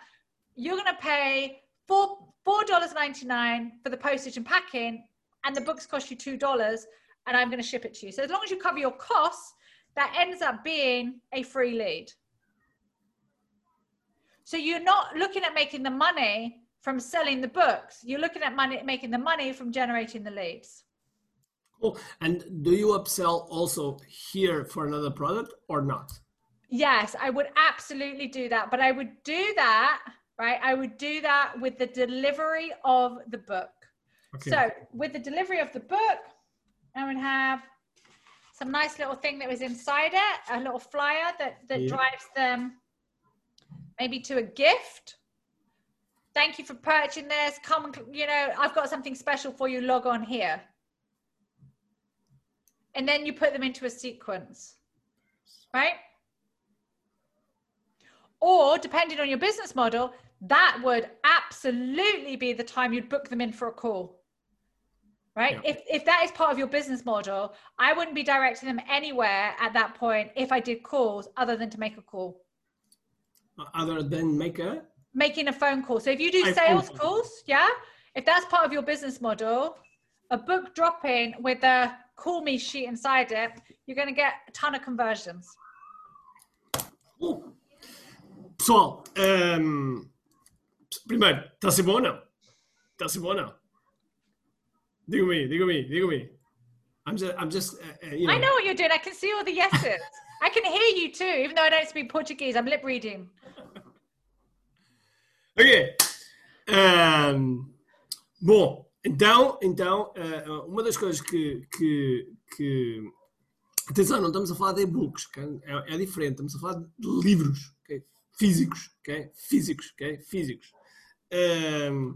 You're going to pay four $4.99 for the postage and packing, and the books cost you $2, and I'm going to ship it to you. So as long as you cover your costs, that ends up being a free lead. So you're not looking at making the money from selling the books. You're looking at money making the money from generating the leads. Cool. And do you upsell also here for another product or not? Yes, I would absolutely do that, but I would do that, right? I would do that with the delivery of the book. Okay. So, with the delivery of the book, I would have some nice little thing that was inside it, a little flyer that that Yeah. drives them maybe to a gift. Thank you for purchasing this. Come, you know, I've got something special for you. Log on here. And then you put them into a sequence, right? Or depending on your business model, that would absolutely be the time you'd book them in for a call. Right? Yeah. If if that is part of your business model, I wouldn't be directing them anywhere at that point if I did calls other than to make a call. Other than make a Making a phone call. So if you do sales calls, yeah, if that's part of your business model, a book dropping with a call me sheet inside it, you're going to get a ton of conversions. Bom, pessoal, ehm, primeiro, está a ser bom ou não? Está a ser bom ou não? Diga-me, diga-me, diga-me. I'm just, I'm just, uh, uh, you know. I know what you're doing. I can see all the yeses. I can hear you too, even though I don't speak Portuguese. I'm lip reading. Ok. Ehm, bom, então, então eh, uma das coisas que, que, que- Atenção, não estamos a falar de e-books, ok? é, é diferente, estamos a falar de livros ok? físicos, ok? Físicos? Físicos. Ehm,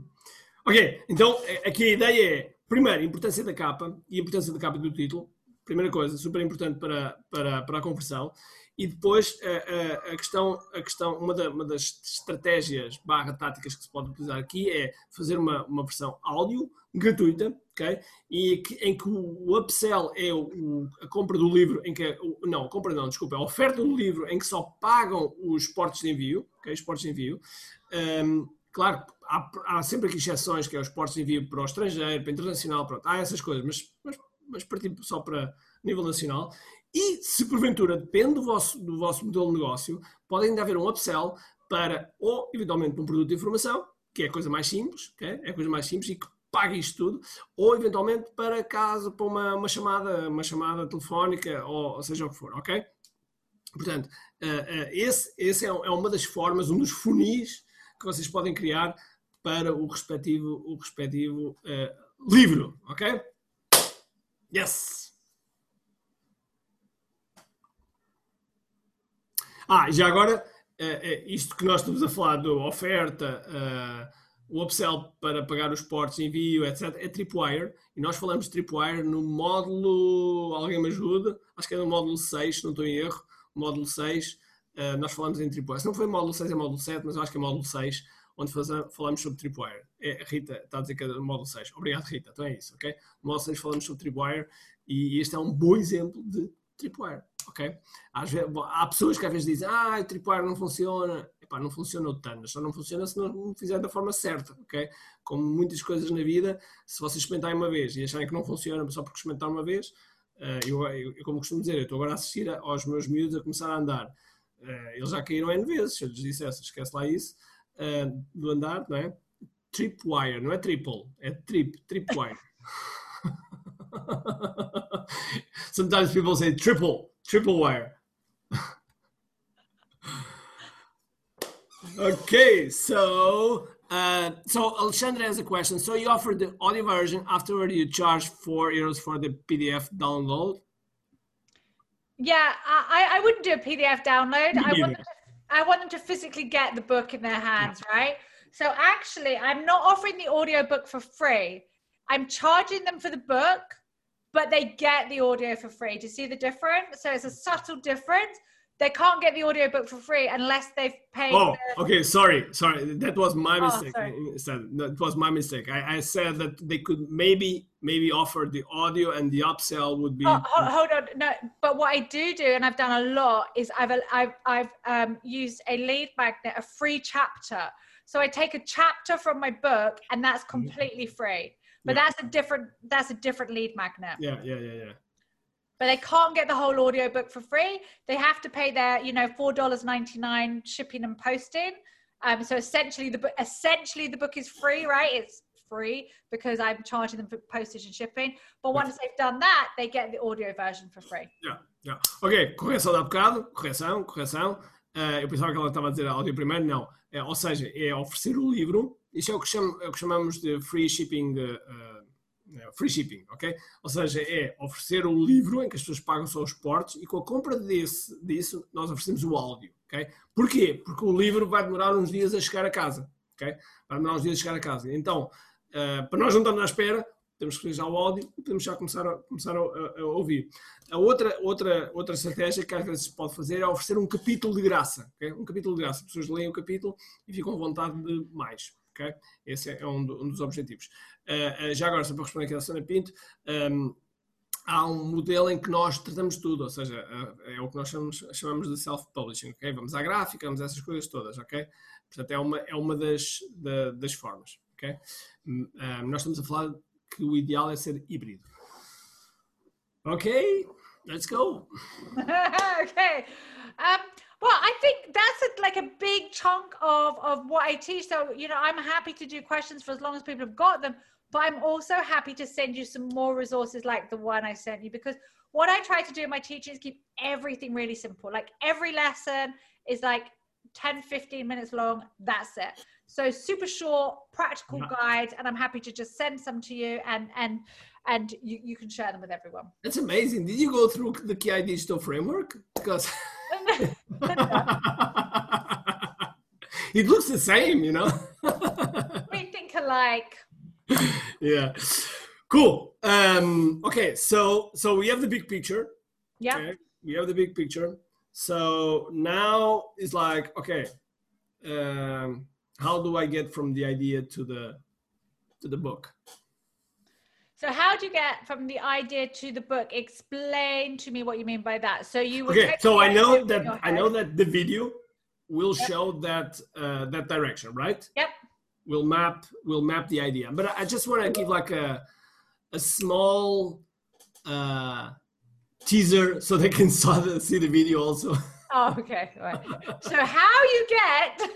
ok, então aqui a ideia é, primeiro, a importância da capa e a importância da capa do título. Primeira coisa, super importante para, para, para a conversão. E depois a, a- a questão, a questão uma, da- uma das estratégias barra táticas que se pode utilizar aqui é fazer uma, uma versão áudio gratuita, ok? E que- em que o upsell é o, o- a compra do livro, em que é o- não, a compra não, desculpa, a oferta do livro em que só pagam os portos de envio, ok? Os portos de envio. Ahm, claro, há, há sempre aqui exceções, que é os portos de envio para o estrangeiro, para o internacional, pronto, há essas coisas, mas, mas, mas partindo só para nível nacional. E se porventura depende do vosso, do vosso modelo de negócio, pode ainda haver um upsell para, ou eventualmente um produto de informação, que é a coisa mais simples, ok? é a coisa mais simples e que paga isto tudo, ou eventualmente para caso, para uma, uma chamada, uma chamada telefónica, ou, ou seja o que for, ok? Portanto, eh, eh, esse, esse é, é uma das formas, um dos funis que vocês podem criar para o respectivo, o respectivo eh, livro, ok? Yes! Ah, já agora, eh, eh, isto que nós estamos a falar da oferta, eh, o upsell para pagar os portos envio, etc., é Tripwire. E nós falamos de Tripwire no módulo, alguém me ajuda? Acho que é no módulo 6, se não estou em erro. Módulo 6, eh, nós falamos em Tripwire. Se não foi módulo 6, é módulo 7, mas eu acho que é módulo 6, onde falamos sobre Tripwire. É, Rita está a dizer que é do módulo 6. Obrigado, Rita. Então é isso, ok? No módulo 6 falamos sobre Tripwire e este é um bom exemplo de Tripwire, ok? Vezes, há pessoas que às vezes dizem, ah, Tripwire não funciona. Epá, não funciona o tanto, só não funciona se não fizer da forma certa, ok? Como muitas coisas na vida, se vocês experimentarem uma vez e acharem que não funciona só porque experimentar uma vez, uh, eu, eu, eu, como costumo dizer, eu estou agora a assistir aos meus miúdos a começar a andar. Uh, eles já caíram N vezes, se eu lhes dissesse, esquece lá isso, uh, do andar, não é? Tripwire, não é triple, é trip, tripwire. Sometimes people say triple, triple wire. okay, so uh, so Alexandra has a question. So you offer the audio version. Afterward, you charge four euros for the PDF download. Yeah, I, I wouldn't do a PDF download. I want, them to, I want them to physically get the book in their hands, right? So actually, I'm not offering the audio book for free. I'm charging them for the book but they get the audio for free. Do you see the difference? So it's a subtle difference. They can't get the audiobook for free unless they've paid. Oh, the... okay. Sorry, sorry. That was my oh, mistake. That was my mistake. I, I, said that they could maybe maybe offer the audio and the upsell would be. Oh, hold, on, no. But what I do do, and I've done a lot, is I've I've I've um, used a lead magnet, a free chapter. So I take a chapter from my book, and that's mm-hmm. completely free. But yeah. that's a different that's a different lead magnet. Yeah, yeah, yeah, yeah. But they can't get the whole audiobook for free. They have to pay their, you know, four dollars ninety nine shipping and posting. Um, so essentially, the book essentially the book is free, right? It's free because I'm charging them for postage and shipping. But once they've done that, they get the audio version for free. Yeah, yeah. Ok, correção da bocado, correção, correção. Uh, eu pensava que ela estava a dizer áudio primeiro, não. É, ou seja, é oferecer o livro isto é o que, chamo, é o que chamamos de free shipping, uh, free shipping, ok? Ou seja, é oferecer um livro em que as pessoas pagam só os portos e com a compra desse, disso nós oferecemos o áudio, ok? Porquê? Porque o livro vai demorar uns dias a chegar a casa, ok? Vai demorar uns dias a chegar a casa. Então, uh, para nós não estarmos à espera, temos que já o áudio e podemos já começar a, começar a, a, ouvir. A outra, outra, outra estratégia que às vezes se pode fazer é oferecer um capítulo de graça. Okay? Um capítulo de graça. As pessoas leem o capítulo e ficam à vontade de mais. Okay? Esse é um, um dos objetivos. Uh, uh, já agora, só para responder aqui à Sana Pinto, um, ehm, há um modelo em que nós tratamos tudo, ou seja, é o que nós chamamos, chamamos de self-publishing? Vamos à gráfica, vamos a essas coisas todas? Portanto, é uma, é uma das, da, das formas, ok? Um, ehm, nós estamos a falar que o ideal é ser híbrido. Ok, let's go. ok. Um, Well, I think that's a, like a big chunk of, of what I teach. So, you know, I'm happy to do questions for as long as people have got them, but I'm also happy to send you some more resources like the one I sent you because what I try to do in my teaching is keep everything really simple. Like every lesson is like 10, 15 minutes long. That's it. So super short, practical yeah. guides, and I'm happy to just send some to you and and and you, you can share them with everyone. That's amazing. Did you go through the KI digital framework? Because it looks the same, you know. we think alike. Yeah. Cool. Um, okay, so so we have the big picture. Yeah. Okay? We have the big picture. So now it's like, okay, um, how do I get from the idea to the to the book? So how do you get from the idea to the book? Explain to me what you mean by that. So you okay? So I know that I know that the video will yep. show that uh, that direction, right? Yep. We'll map we'll map the idea, but I just want to give like a a small uh, teaser so they can saw the, see the video also. Oh, okay. Right. so how you get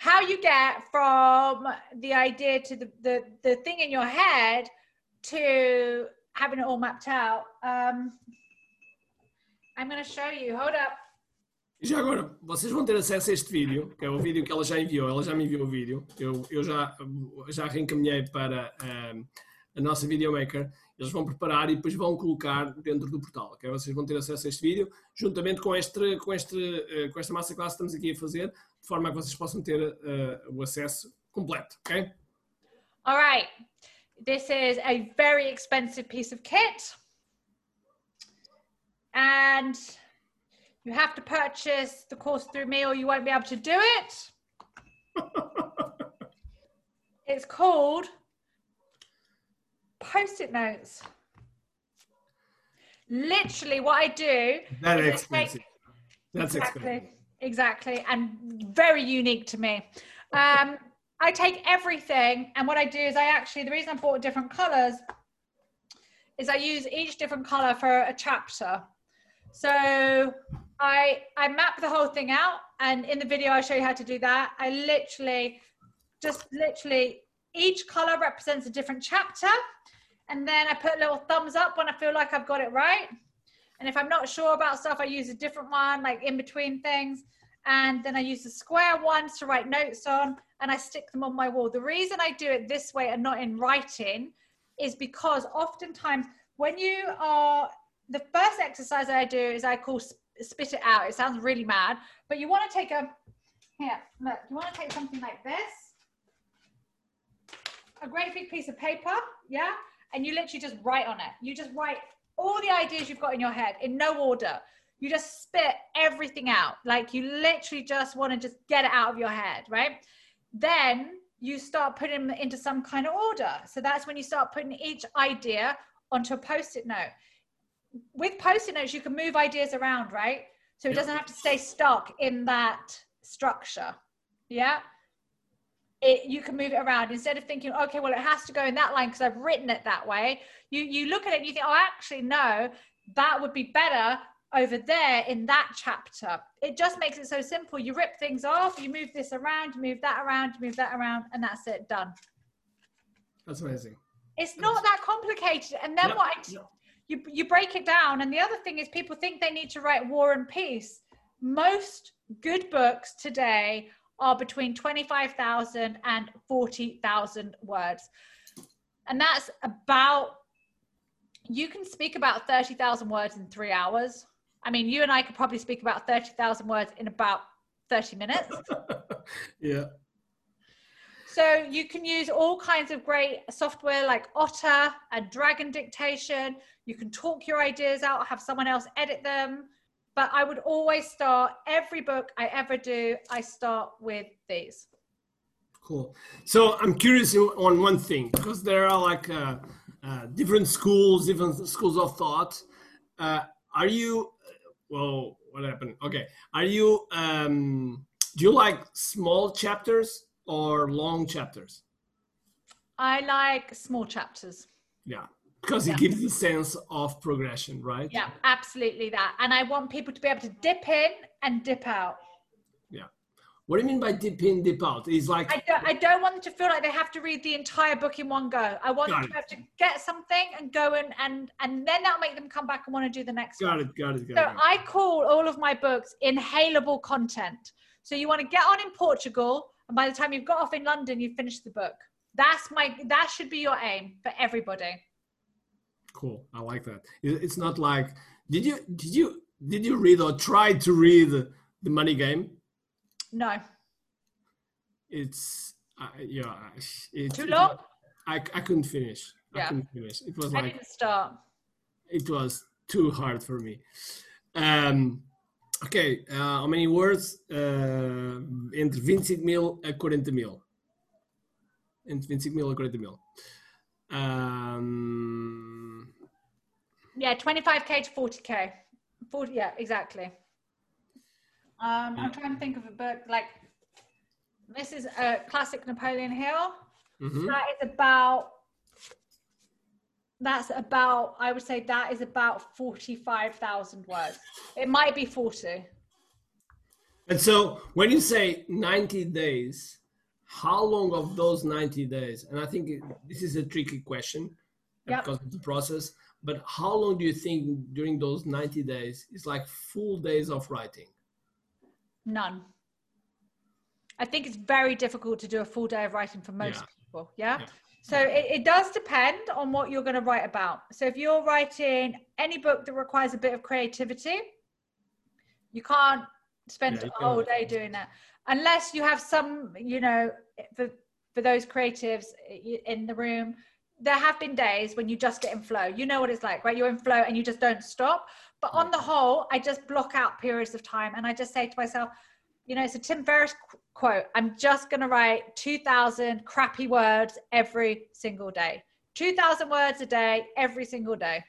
how you get from the idea to the, the, the thing in your head to having it all mapped out. Um, I'm going to show you. Hold up. Já agora, vocês vão ter acesso a este vídeo, que é o vídeo que ela já enviou. Ela já me enviou o vídeo. Eu, eu já, já reencaminhei para a nossa videomaker eles vão preparar e depois vão colocar dentro do portal. Okay? Vocês vão ter acesso a este vídeo, juntamente com, este, com, este, eh, com esta massa classe que estamos aqui a fazer, de forma a que vocês possam ter uh, o acesso completo. Ok? All right. This is a very expensive piece of kit. And you have to purchase the course through me or you won't be able to do it. it's called post-it notes. Literally, what I do. That is I expensive. That's exactly, expensive. Exactly, and very unique to me. Um, I take everything, and what I do is I actually the reason I bought different colors is I use each different color for a chapter. So I I map the whole thing out, and in the video I show you how to do that. I literally just literally each color represents a different chapter, and then I put a little thumbs up when I feel like I've got it right. And if I'm not sure about stuff, I use a different one, like in between things. And then I use the square ones to write notes on, and I stick them on my wall. The reason I do it this way and not in writing is because oftentimes when you are, the first exercise I do is I call spit it out. It sounds really mad, but you want to take a, here, look, you want to take something like this, a great big piece of paper, yeah? And you literally just write on it. You just write all the ideas you've got in your head in no order. You just spit everything out. Like you literally just want to just get it out of your head, right? Then you start putting them into some kind of order. So that's when you start putting each idea onto a post-it note. With post-it notes, you can move ideas around, right? So it doesn't have to stay stuck in that structure. Yeah it, you can move it around instead of thinking, okay, well, it has to go in that line because I've written it that way. You you look at it and you think, oh, actually, no, that would be better over there in that chapter. It just makes it so simple. You rip things off, you move this around, you move that around, you move that around, and that's it, done. That's amazing. It's not that complicated. And then Yep, what I you you break it down and the other thing is people think they need to write war and peace most good books today are between 25,000 and 40,000 words and that's about you can speak about 30,000 words in 3 hours i mean you and i could probably speak about 30,000 words in about 30 minutes yeah. So you can use all kinds of great software like Otter and Dragon Dictation. You can talk your ideas out, have someone else edit them. But I would always start every book I ever do, I start with these. Cool. So I'm curious on one thing because there are like uh, uh, different schools, different schools of thought. Uh, are you? Well, what happened? Okay. Are you? Um, do you like small chapters or long chapters? I like small chapters. Yeah, because it Yeah. gives a sense of progression, right? Yeah, absolutely that. And I want people to be able to dip in and dip out. Yeah what do you mean by dip in, dip out? It's like I don't, I don't want them to feel like they have to read the entire book in one go. I want them to able to get something and go in and and then that'll make them come back and want to do the next one. got it, got it, got So it. got. I call all of my books inhalable content. So you want to get on in Portugal, and by the time you've got off in London, you've finished the book. That's my that should be your aim for everybody. Cool. I like that. It's not like did you did you did you read or try to read the Money Game? No, It's uh, yeah. It's, too long. I I couldn't finish. I Yeah. couldn't finish. It was I like didn't start. it was too hard for me. Um, ok, uh, how many words? Uh, entre 25 mil a 40 mil. Entre 25 mil a 40 mil. Um, Yeah, 25k to 40k. 40, yeah, exactly. Um, I'm trying to think of a book like this is a classic Napoleon Hill. mhm. That is about that's about I would say that is about 45,000 words. It might be 40. And so when you say 90 days, how long of those 90 days? And I think this is a tricky question Yep. because of the process, but how long do you think during those 90 days is like full days of writing? None. I think it's very difficult to do a full day of writing for most Yeah. people. Yeah. Yeah. So it, it does depend on what you're going to write about. So if you're writing any book that requires a bit of creativity, you can't spend Yeah, whole day doing that unless you have some, you know, for for those creatives in the room. There have been days when you just get in flow. You know what it's like, right? You're in flow and you just don't stop. But on the whole, I just block out periods of time and I just say to myself, you know, it's a Tim Ferriss qu- quote. I'm just going to write 2,000 crappy words every single day. 2,000 words a day, every single day.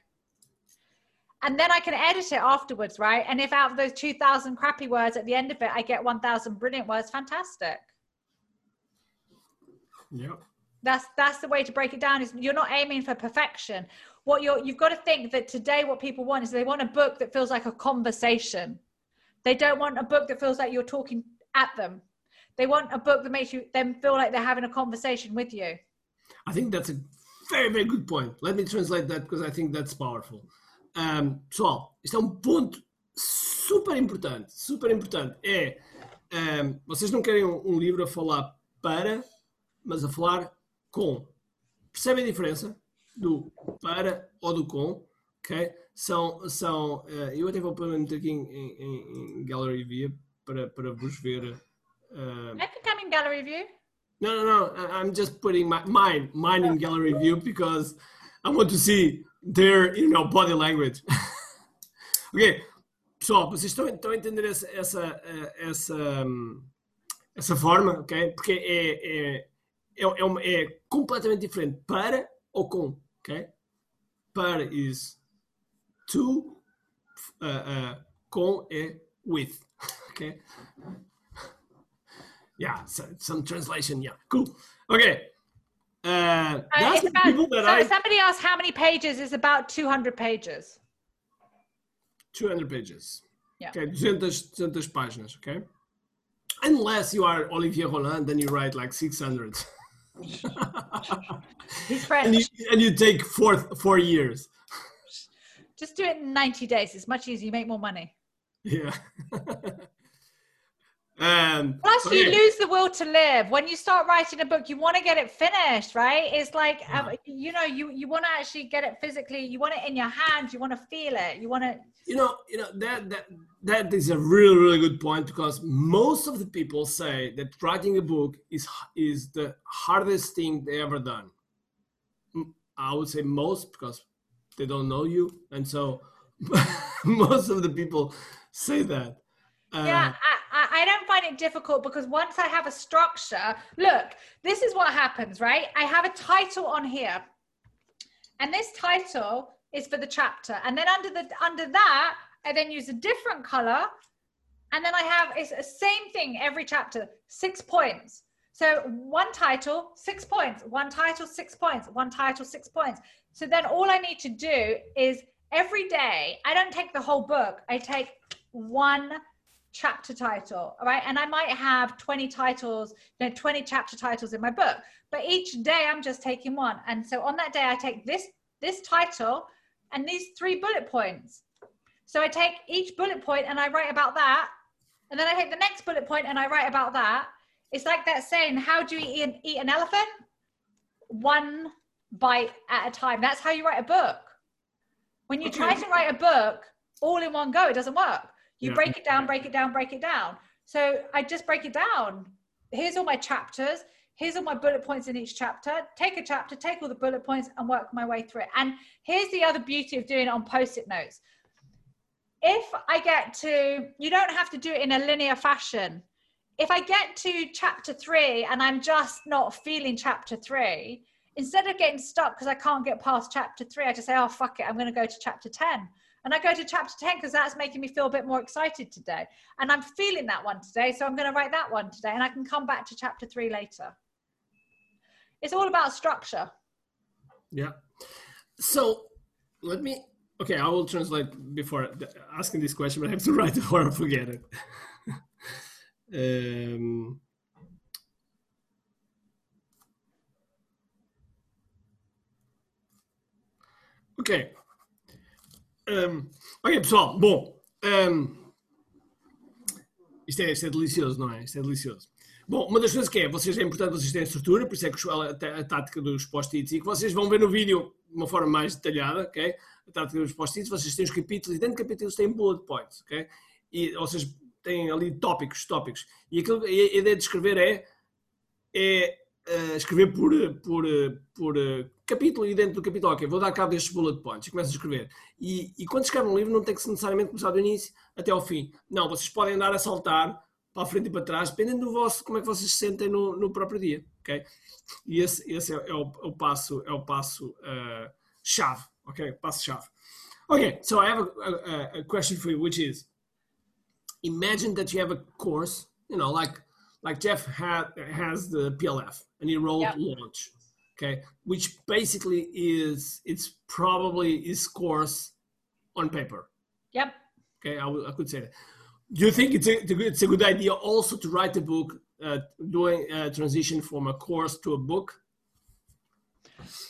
And then I can edit it afterwards, right? And if out of those 2,000 crappy words at the end of it, I get 1,000 brilliant words, fantastic. Yeah. That's that's the way to break it down. Is you're not aiming for perfection. What you're you've got to think that today what people want is they want a book that feels like a conversation. They don't want a book that feels like you're talking at them. They want a book that makes you them feel like they're having a conversation with you. I think that's a very, very good point. Let me translate that because I think that's powerful. Um, pessoal, isto é um ponto super importante, super importante. É, um, vocês não querem um, um livro a falar para, mas a falar com. Percebem a diferença do para ou do com? Ok? São, são uh, eu até vou pôr aqui em, em, em, Gallery View para, para vos ver. Uh, I can come in Gallery View. No, no, no. I'm just putting my, mine, mine in gallery view because I want to see their, you know, body language. ok, pessoal, vocês estão, estão a entender essa, essa, essa, essa forma, ok? Porque é, é, é, é, é completamente diferente para ou com, ok? Para is to, uh, uh, com é with, ok? yeah, so, some translation. Yeah, cool. Okay. Uh, uh, about, people that so I, somebody asked how many pages is about 200 pages. 200 pages. Yeah. Okay, 200, 200 páginas, okay? Unless you are Olivier Roland, then you write like 600. He's French. And you, and you take four, four years. Just do it in 90 days. It's much easier. You make more money. Yeah. Um, Plus, you yeah. lose the will to live when you start writing a book. You want to get it finished, right? It's like um, you know, you you want to actually get it physically. You want it in your hands. You want to feel it. You want to. You know, you know that that that is a really really good point because most of the people say that writing a book is is the hardest thing they ever done. I would say most because they don't know you, and so most of the people say that. Uh, yeah, I, I don't find it difficult because once I have a structure, look, this is what happens, right? I have a title on here, and this title is for the chapter, and then under the under that, I then use a different color, and then I have it's the same thing every chapter, six points. So one title, six points. One title, six points. One title, six points. So then all I need to do is every day. I don't take the whole book. I take one chapter title all right? And i might have 20 titles you know 20 chapter titles in my book but each day i'm just taking one. And so on that day i take this this title and these three bullet points. So i take each bullet point and i write about that. And then i take the next bullet point and i write about that. It's like that saying how do you eat an, eat an elephant? One bite at a time. That's how you write a book. When you okay. try to write a book all in one go it doesn't work you yeah. break it down, break it down, break it down. So I just break it down. Here's all my chapters. Here's all my bullet points in each chapter. Take a chapter, take all the bullet points, and work my way through it. And here's the other beauty of doing it on post it notes. If I get to, you don't have to do it in a linear fashion. If I get to chapter three and I'm just not feeling chapter three, instead of getting stuck because I can't get past chapter three, I just say, oh, fuck it, I'm going to go to chapter 10 and I go to chapter 10 because that's making me feel a bit more excited today. And I'm feeling that one today. So I'm going to write that one today and I can come back to chapter three later. It's all about structure. Yeah. So let me, okay, I will translate before asking this question, but I have to write it or I forget it. um, okay. Um, ok, pessoal, bom. Um, isto, é, isto é delicioso, não é? Isto é delicioso. Bom, uma das coisas que é, vocês é importante vocês terem estrutura, por isso é que a, tática dos post-its e que vocês vão ver no vídeo de uma forma mais detalhada, ok? A tática dos post-its, vocês têm os capítulos e dentro de capítulos têm bullet points, ok? E, ou seja, têm ali tópicos, tópicos. E aquilo, a ideia de escrever é, é uh, escrever por, por, por uh, capítulo e dentro do capítulo, ok, vou dar cabo destes bullet points e começo a escrever. E, e quando escreve um livro não tem que necessariamente começar do início até ao fim. Não, vocês podem andar a saltar para a frente e para trás, dependendo do vosso, como é que vocês se sentem no, no próprio dia, ok? E esse, esse é, é, o, é o passo, é o passo uh, chave, ok? Passo chave. Okay, so I have a, a, a question for you, which is, imagine that you have a course, you know, like like Jeff had, has the PLF and he wrote yep. launch, okay, which basically is it's probably his course on paper. Yep. Okay, I, I could say that. Do you think it's a, it's a good idea also to write a book uh, doing a transition from a course to a book?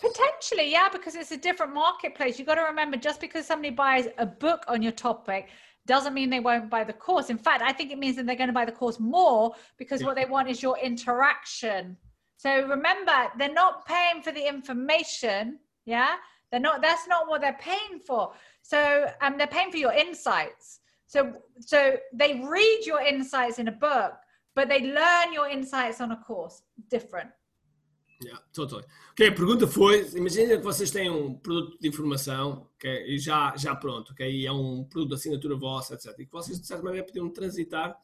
Potentially, yeah, because it's a different marketplace. You've got to remember just because somebody buys a book on your topic doesn't mean they won't buy the course. In fact, I think it means that they're going to buy the course more because yeah. what they want is your interaction. So remember, they're not paying for the information. Yeah. They're not, that's not what they're paying for. So um, they're paying for your insights. So, so they read your insights in a book, but they learn your insights on a course different. Yeah, totally. Ok, a pergunta foi: imagina que vocês têm um produto de informação okay, e já, já pronto, ok? E é um produto de assinatura vossa, etc. E que vocês, de certa maneira, podiam transitar,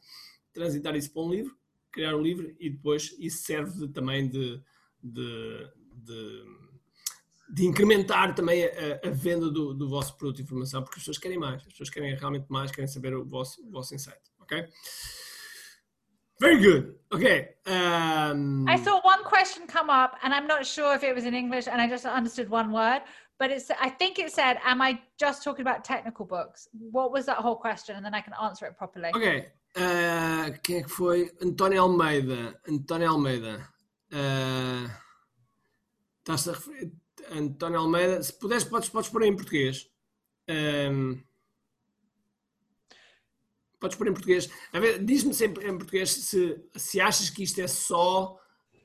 transitar isso para um livro, criar um livro e depois isso serve de, também de, de, de, de, incrementar também a, a venda do, do, vosso produto de informação, porque as pessoas querem mais, as pessoas querem realmente mais, querem saber o vosso, o vosso insight, ok? Very good. Okay. Um, I saw one question come up, and I'm not sure if it was in English, and I just understood one word. But it's, I think it said, "Am I just talking about technical books?" What was that whole question? And then I can answer it properly. Okay. Uh, quem é que foi? António Almeida. António Almeida. Uh, a referir? António Almeida. Se puderes, podes, podes pôr em português. Um, podes pôr em português. Diz-me sempre em português se, se achas que isto é só.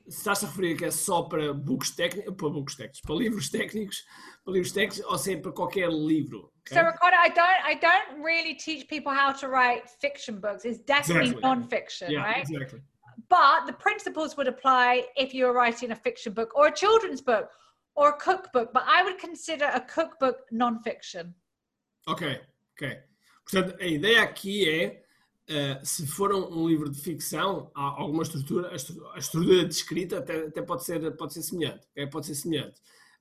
Se estás a referir que é só para books técnicos, para books técnicos, para livros técnicos, para livros técnicos, ou se é para qualquer livro. So Ricardo, I don't, I don't really teach people how to write fiction books. It's definitely exactly. non-fiction, yeah, right? Exactly. But the principles would apply if you were writing a fiction book or a children's book or a cookbook. But I would consider a cookbook non-fiction. Ok, ok. Portanto, a ideia aqui é, uh, se for um, um, livro de ficção, há alguma estrutura, a estrutura de escrita até, até pode, ser, pode ser semelhante, okay? pode ser semelhante.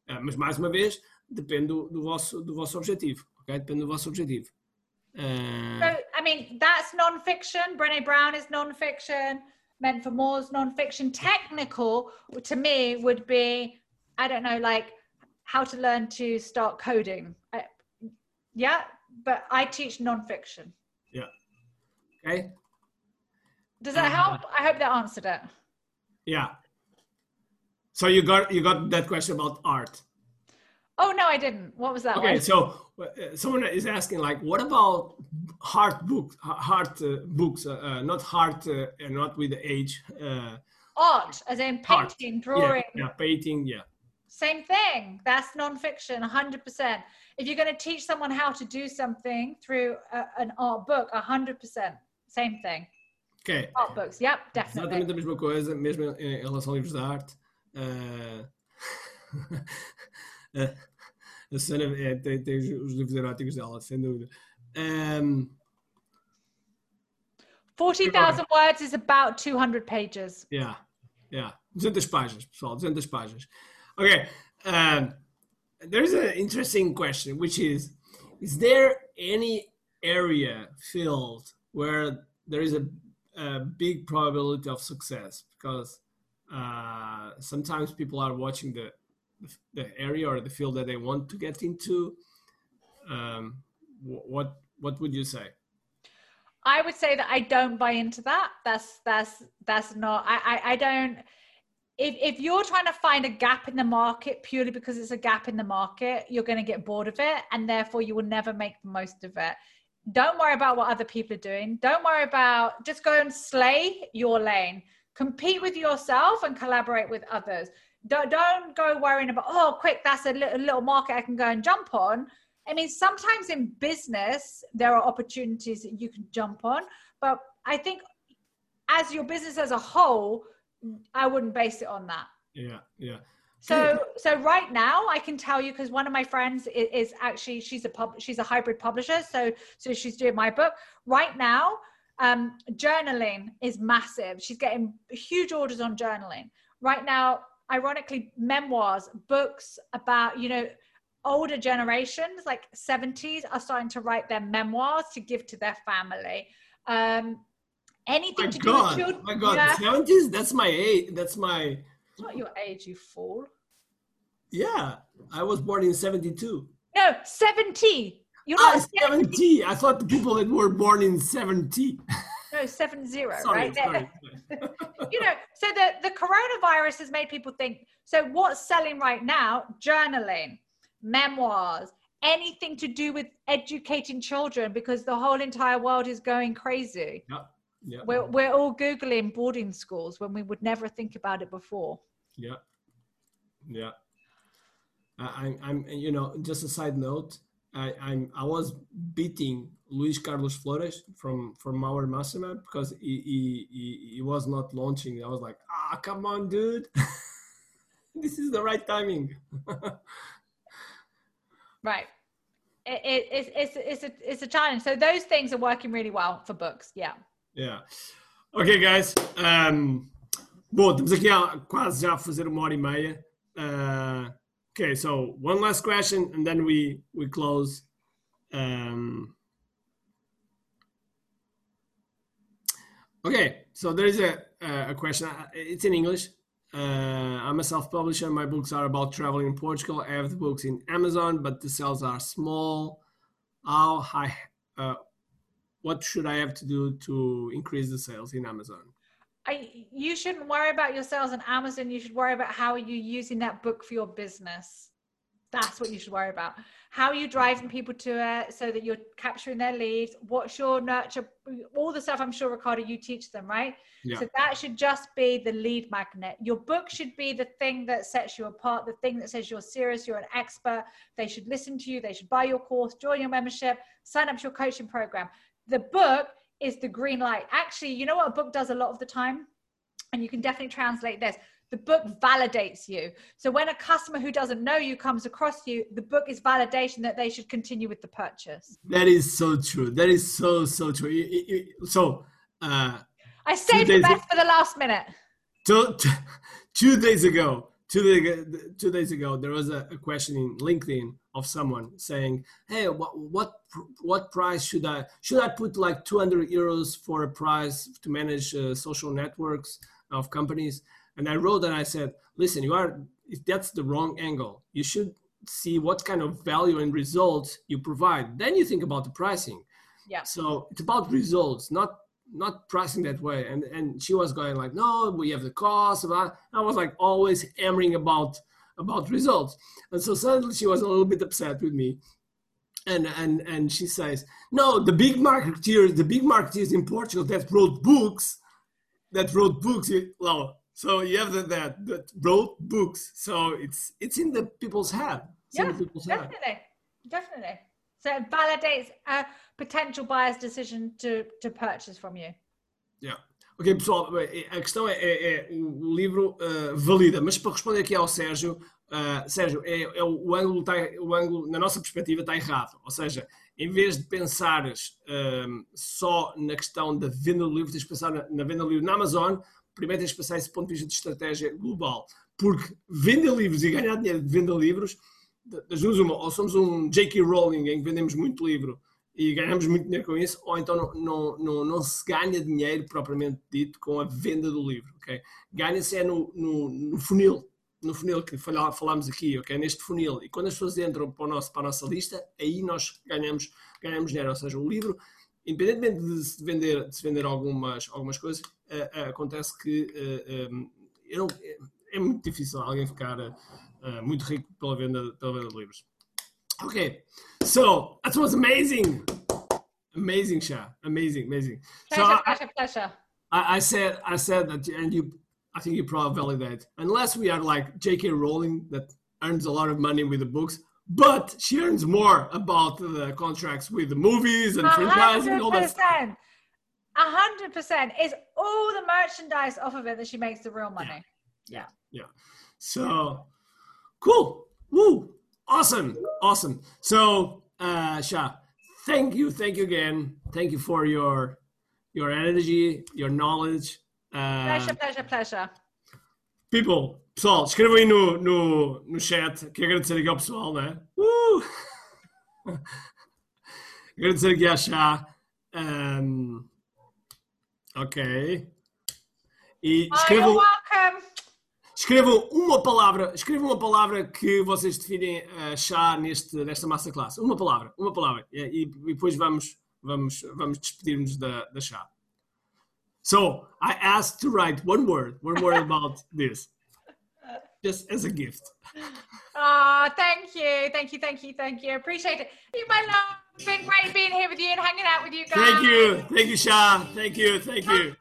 Uh, mas, mais uma vez, depende do, do, vosso, do vosso objetivo, ok? Depende do vosso objetivo. Uh... So, I mean, that's non-fiction. Brené Brown is non-fiction. Meant for More is non-fiction. Technical, to me, would be, I don't know, like how to learn to start coding. I, yeah, but I teach non-fiction. Yeah. Okay. Does that help? I hope that answered it. Yeah. So you got you got that question about art. Oh no, I didn't. What was that? Okay, one? so uh, someone is asking like, what about hard books? Hard uh, books, uh, uh not hard, uh, and not with the age. Uh, art, as in painting, art. drawing. Yeah, yeah, painting. Yeah. Same thing. That's nonfiction, 100%. If you're going to teach someone how to do something through a, an art book, 100%. Same thing. Ok. Art books, yep, definitely. Exatamente a mesma coisa, mesmo em, relação a livros de arte. A Susana é, tem, tem, os livros eróticos dela, sem dúvida. Um, 40,000 words is about 200 pages. Yeah, yeah. 200 páginas, pessoal, 200 páginas. Okay. Um, there's an interesting question, which is Is there any area, field, where there is a, a big probability of success? Because uh, sometimes people are watching the, the area or the field that they want to get into. Um, what what would you say? I would say that I don't buy into that. That's that's that's not. I I, I don't if, if you're trying to find a gap in the market purely because it's a gap in the market, you're going to get bored of it and therefore you will never make the most of it. Don't worry about what other people are doing. Don't worry about just go and slay your lane. Compete with yourself and collaborate with others. Don't, don't go worrying about, oh, quick, that's a little, little market I can go and jump on. I mean, sometimes in business, there are opportunities that you can jump on. But I think as your business as a whole, I wouldn't base it on that. Yeah, yeah. So, so right now, I can tell you because one of my friends is, is, actually she's a pub, she's a hybrid publisher. So, so she's doing my book right now. Um, journaling is massive. She's getting huge orders on journaling right now. Ironically, memoirs, books about you know older generations, like 70s, are starting to write their memoirs to give to their family. Um, anything My to God, do with children. my God, Yeah. seventies. That's my age. That's my It's not your age, you fool. yeah. I was born in seventy-two. No, 70. You're Ah, not 70. seventy. I thought the people that were born in seventy. No, 70, sorry, right? sorry. you know, so the, the coronavirus has made people think so what's selling right now? Journaling, memoirs, anything to do with educating children because the whole entire world is going crazy. Yeah, yeah, We're, we're all Googling boarding schools when we would never think about it before. yeah, yeah. I, I'm, I'm, you know, just a side note. I, I'm, I was beating Luis Carlos Flores from from our mastermind because he, he, he, he was not launching. I was like, ah, come on, dude. this is the right timing. Right. It, it, it's, it's, it's, a, it's a challenge. So those things are working really well for books. Yeah. Yeah. Ok, guys. Um, bom, estamos aqui há, quase já a fazer uma hora e meia. Uh, okay, so one last question and then we we close. Um, okay, so there is a a question. Uh, It's in English. Uh, I'm a self-publisher. My books are about traveling in Portugal. I have the books in Amazon, but the sales are small. How high? Uh, what should I have to do to increase the sales in Amazon? I, you shouldn't worry about your sales on Amazon. You should worry about how are you using that book for your business. That's what you should worry about. How are you driving people to it so that you're capturing their leads? What's your nurture? All the stuff I'm sure, Ricardo, you teach them, right? Yeah. So that should just be the lead magnet. Your book should be the thing that sets you apart, the thing that says you're serious, you're an expert. They should listen to you. They should buy your course, join your membership, sign up to your coaching program. The book is the green light. Actually, you know what a book does a lot of the time? And you can definitely translate this. The book validates you. So when a customer who doesn't know you comes across you, the book is validation that they should continue with the purchase. That is so true. That is so so true. You- you- you- So, uh, I saved the best for the last minute. two, two- two days ago, two, two days ago, there was a, a question in LinkedIn of someone saying, "Hey, what what what price should I should I put like 200 euros for a price to manage uh, social networks of companies?" And I wrote and I said, "Listen, you are that's the wrong angle. You should see what kind of value and results you provide. Then you think about the pricing." Yeah. So it's about results, not not pricing that way. And and she was going like, no, we have the cost. I was like always hammering about about results. And so suddenly she was a little bit upset with me. And and and she says, no, the big marketeers, the big marketeers in Portugal that wrote books, that wrote books. Well, so you have that that, that wrote books. So it's it's in the people's head. It's in Yeah, the people's head. Definitely, definitely. So it validates a potential buyer's decision to to purchase from you. Yeah. Ok, pessoal, a questão é, é- é o livro eh, valida, mas para responder aqui ao Sérgio, eh, Sérgio, é, é o, o ângulo tá, o ângulo, na nossa perspectiva, está errado. Ou seja, em vez de pensares ehm, só na questão da venda do livro, tens de pensar na, na venda do livro na Amazon, primeiro tens de pensar esse ponto de vista de estratégia global. Porque vender livros e ganhar dinheiro de venda livros, das duas uma, ou somos um J.K. Rowling em que vendemos muito livro e ganhamos muito dinheiro com isso, ou então não, não, não, não se ganha dinheiro propriamente dito com a venda do livro, ok? Ganha-se é no, no, no funil, no funil que falámos aqui, ok? Neste funil. E quando as pessoas entram para, o nosso, para a nossa lista, aí nós ganhamos, ganhamos dinheiro. Ou seja, o livro, independentemente de se vender, de se vender algumas, algumas coisas, eh, eh, acontece que eh, eh, eu não- é, muito difícil alguém ficar muito rico pela venda, pela venda de livros. Okay, so that was amazing, amazing, Shaa, amazing, amazing. So Pleasure, I, pleasure, pleasure. I, I said, I said that, and you, I think you probably validate. Unless we are like J.K. Rowling that earns a lot of money with the books, but she earns more about the contracts with the movies and A franchising and all that. stuff. percent. A hundred percent. is all the merchandise off of it that she makes the real money. Yeah. Yeah. So cool. Woo. Awesome. Awesome. So uh Shaa, thank you, thank you again. Thank you for your your energy, your knowledge. Uh, Pleasure, pleasure, pleasure. people, pessoal, escrevam aí no, no, no chat. Quero agradecer aqui ao pessoal, né? Uh! agradecer aqui à Shaa. Um, ok. E Oh, escrevam. you're welcome. Escrevam uma palavra, escrevam uma palavra que vocês definem uh, chá neste, nesta masterclass. Uma palavra, uma palavra. E, e- depois vamos, vamos, vamos despedir-nos da, da chá. So, I asked to write one word, one word about this. Just as a gift. Oh, thank you, thank you, thank you, thank you. Appreciate it. You, my love. It's been great being here with you and hanging out with you guys. Thank you, thank you, Shah. Thank you, thank you.